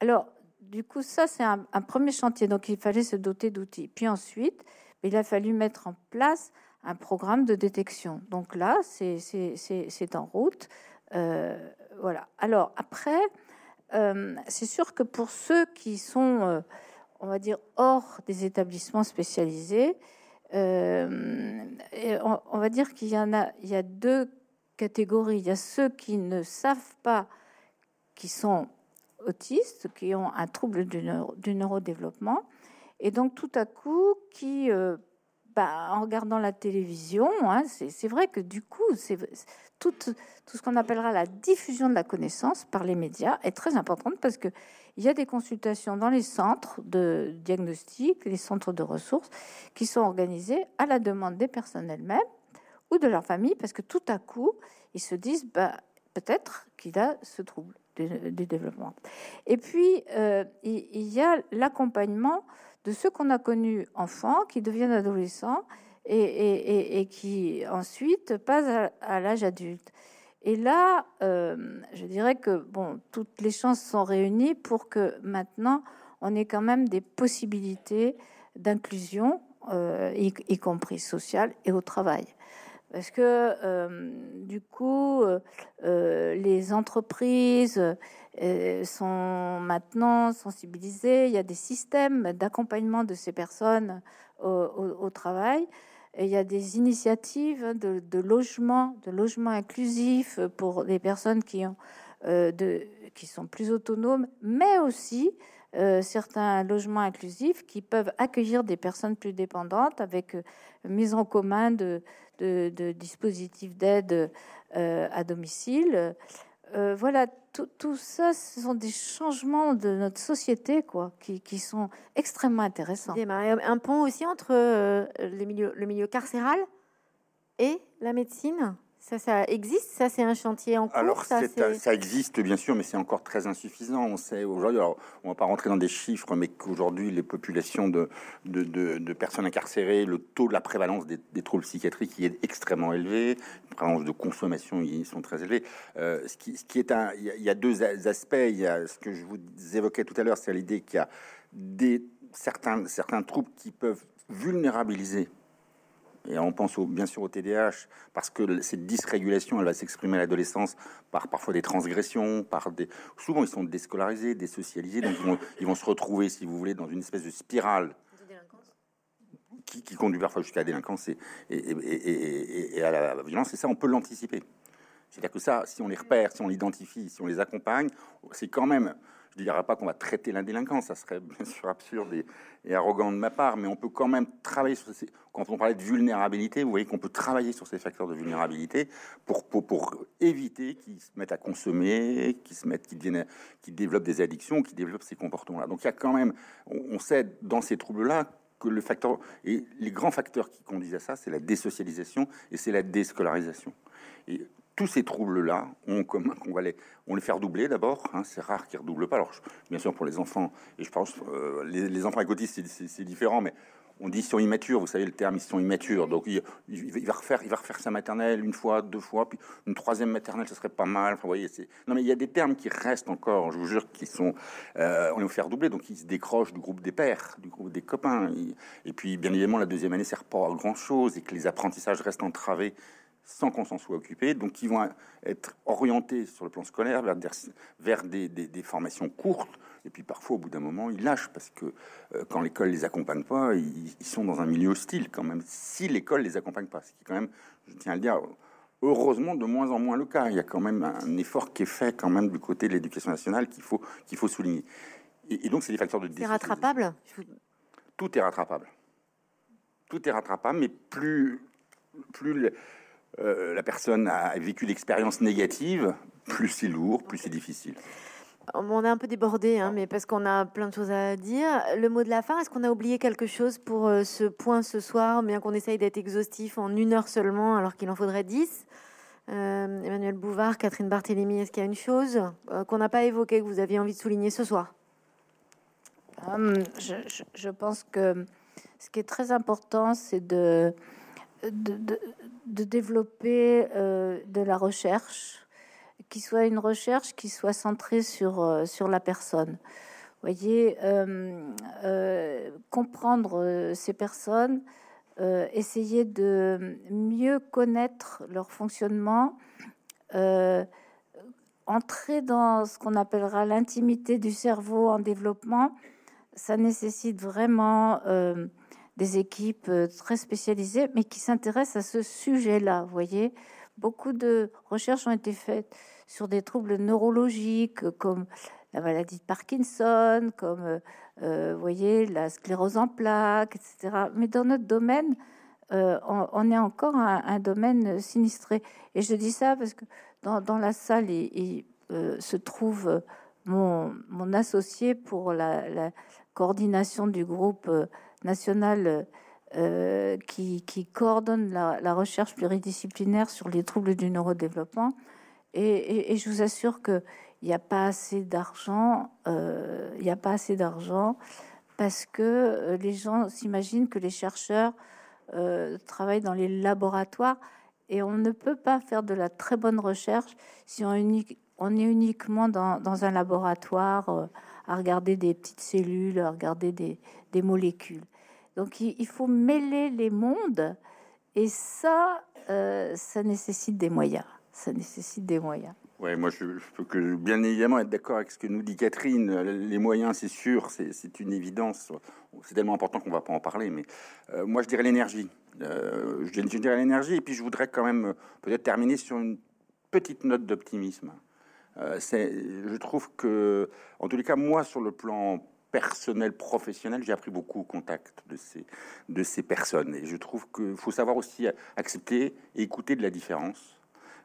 Alors, du coup, ça, c'est un, premier chantier. Donc, il fallait se doter d'outils. Puis ensuite, il a fallu mettre en place un programme de détection. Donc là, c'est en route. Euh, voilà. Alors, après, euh, c'est sûr que pour ceux qui sont, euh, on va dire, hors des établissements spécialisés, on, on, va dire qu'il y en a, deux catégories. Il y a ceux qui ne savent pas qui sont autistes qui ont un trouble du, neurodéveloppement et donc tout à coup qui, euh, bah, en regardant la télévision, hein, c'est vrai que du coup, tout, tout ce qu'on appellera la diffusion de la connaissance par les médias est très importante parce que il y a des consultations dans les centres de diagnostic, les centres de ressources, qui sont organisés à la demande des personnes elles-mêmes ou de leur famille, parce que tout à coup, ils se disent, bah, peut-être qu'il a ce trouble du, développement. Et puis, euh, il, y a l'accompagnement de ceux qu'on a connus enfants, qui deviennent adolescents et, qui ensuite passent à, l'âge adulte. Et là, euh, je dirais que bon, toutes les chances sont réunies pour que maintenant on ait quand même des possibilités d'inclusion, euh, y, compris sociale et au travail parce que euh, du coup, euh, euh, les entreprises sont maintenant sensibilisées. Il y a des systèmes d'accompagnement de ces personnes au, travail. il y a des initiatives de, de, logement, de logement inclusif pour les personnes qui sont plus autonomes, mais aussi certains logements inclusifs qui peuvent accueillir des personnes plus dépendantes avec mise en commun de, de, dispositifs d'aide euh, à domicile. Euh, voilà, tout, ça, ce sont des changements de notre société, quoi, qui, sont extrêmement intéressants. Un pont aussi entre euh, le milieu carcéral et la médecine? Ça, ça existe Ça, c'est un chantier en cours Alors, ça, ça, existe, bien sûr, mais c'est encore très insuffisant. On sait aujourd'hui, on ne va pas rentrer dans des chiffres, mais qu'aujourd'hui, les populations de, de, de, personnes incarcérées, le taux de la prévalence des, troubles psychiatriques est extrêmement élevé. Les prévalences de consommation ils sont très élevées. Euh, ce, qui, ce qui est un, il y, a deux aspects. Il y a ce que je vous évoquais tout à l'heure, c'est l'idée qu'il y a des certains, certains troubles qui peuvent vulnérabiliser et on pense bien sûr au TDAH, parce que cette dysrégulation, elle va s'exprimer à l'adolescence par parfois des transgressions, par des... souvent ils sont déscolarisés, désocialisés, donc ils vont, se retrouver, si vous voulez, dans une espèce de spirale qui, qui, conduit parfois jusqu'à la délinquance et, et, à la violence. Et ça, on peut l'anticiper. C'est-à-dire que ça, si on les repère, si on l'identifie, si on les accompagne, c'est quand même je ne dirais pas qu'on va traiter l'indélinquance, ça serait bien sûr absurde et, arrogant de ma part, mais on peut quand même travailler sur ces... Quand on parlait de vulnérabilité, vous voyez qu'on peut travailler sur ces facteurs de vulnérabilité pour, éviter qu'ils se mettent à consommer, qu'ils se mettent, qu'ils qu'ils développent des addictions, qu'ils développent ces comportements-là. Donc il y a quand même, on, sait dans ces troubles-là que le facteur et les grands facteurs qui conduisent à ça, c'est la désocialisation et c'est la déscolarisation. Tous ces troubles-là ont en commun qu'on va les, on les faire doubler d'abord. Hein, c'est rare qu'ils redoublent pas. Alors, bien sûr, pour les enfants, et je pense euh, les, enfants avec c'est différent, mais on dit sont immatures. Vous savez le terme, ils sont immatures. Donc, il, va refaire, il va refaire sa maternelle une fois, deux fois, puis une troisième maternelle, ce serait pas mal. Vous voyez, non, mais il y a des termes qui restent encore. Je vous jure, qui sont, euh, on les faire doubler. Donc, ils se décrochent du groupe des pères, du groupe des copains. Et, puis, bien évidemment, la deuxième année sert pas à grand chose et que les apprentissages restent entravés sans qu'on s'en soit occupé, donc ils vont être orientés sur le plan scolaire vers des, vers des, des, formations courtes, et puis parfois au bout d'un moment ils lâchent parce que euh, quand l'école les accompagne pas, ils, sont dans un milieu hostile quand même. Si l'école les accompagne pas, ce qui est quand même, je tiens à le dire, heureusement de moins en moins le cas. Il y a quand même un effort qui est fait quand même du côté de l'éducation nationale qu'il faut qu'il faut souligner. Et, donc c'est des facteurs de. C'est rattrapable? Tout est rattrapable. Tout est rattrapable, mais plus plus la personne a vécu l'expérience négative, plus c'est lourd, plus c'est difficile. On est un peu débordé, hein, mais parce qu'on a plein de choses à dire. Le mot de la fin, est-ce qu'on a oublié quelque chose pour euh, ce point ce soir, bien qu'on essaye d'être exhaustif en une heure seulement, alors qu'il en faudrait dix? Euh, Emmanuel Bouvard, Catherine Barthélémy, est-ce qu'il y a une chose qu'on n'a pas évoquée, que vous aviez envie de souligner ce soir? Hum, je, pense que ce qui est très important, c'est de, de, développer euh, de la recherche, qui soit une recherche qui soit centrée sur, euh, sur la personne. voyez, euh, comprendre ces personnes, essayer de mieux connaître leur fonctionnement, entrer dans ce qu'on appellera l'intimité du cerveau en développement, ça nécessite vraiment des équipes euh, très spécialisées, mais qui s'intéressent à ce sujet-là. Vous voyez, beaucoup de recherches ont été faites sur des troubles neurologiques comme la maladie de Parkinson, comme euh, euh, vous voyez la sclérose en plaques, etc. Mais dans notre domaine, on, est encore un, domaine sinistré. Et je dis ça parce que dans, la salle il, se trouve mon, associé pour la, coordination du groupe national euh, qui, coordonne la, recherche pluridisciplinaire sur les troubles du neurodéveloppement. Et, je vous assure qu'il n'y a pas assez d'argent, euh, il n'y a pas assez d'argent parce que euh, les gens s'imaginent que les chercheurs travaillent dans les laboratoires et on ne peut pas faire de la très bonne recherche si on, est uniquement dans, un laboratoire à regarder des petites cellules, à regarder des molécules. Donc il, faut mêler les mondes et ça, euh, ça nécessite des moyens. Ça nécessite des moyens. Ouais, moi je, peux que bien évidemment être d'accord avec ce que nous dit Catherine. Les moyens, c'est sûr, c'est une évidence. C'est tellement important qu'on va pas en parler. Mais euh, moi je dirais l'énergie. Euh, je, je, dirais l'énergie et puis je voudrais quand même peut-être terminer sur une petite note d'optimisme. je trouve que, en tous les cas, moi sur le plan personnel, professionnel, j'ai appris beaucoup au contact de ces, de ces personnes. Et je trouve qu'il faut savoir aussi accepter et écouter de la différence.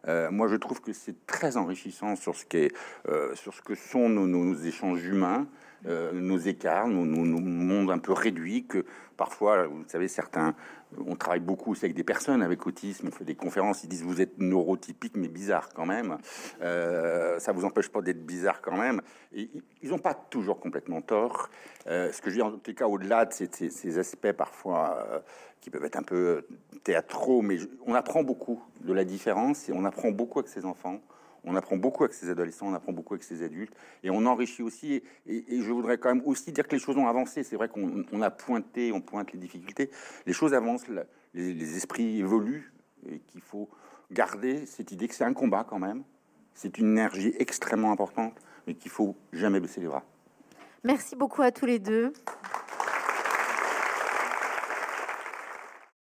Euh, moi, je trouve que c'est très enrichissant sur ce, qu'est, euh, sur ce que sont nos, nos échanges humains, euh, nos écarts, nos, nos, nos, mondes un peu réduits, que parfois, vous savez, certains, on travaille beaucoup aussi avec des personnes avec autisme, on fait des conférences, ils disent vous êtes neurotypique mais bizarre quand même. Euh, ça vous empêche pas d'être bizarre quand même. Ils n'ont pas toujours complètement tort. Euh, ce que je dis en tout cas, au-delà de ces, aspects parfois euh, qui peuvent être un peu théâtraux, mais on apprend beaucoup de la différence et on apprend beaucoup avec ses enfants On apprend beaucoup avec ces adolescents, on apprend beaucoup avec ces adultes, et on enrichit aussi. Et, je voudrais quand même aussi dire que les choses ont avancé. C'est vrai qu'on a pointé, on pointe les difficultés. Les choses avancent, les, les esprits évoluent, et qu'il faut garder cette idée que c'est un combat quand même. C'est une énergie extrêmement importante, mais qu'il faut jamais baisser les bras. Merci beaucoup à tous les deux.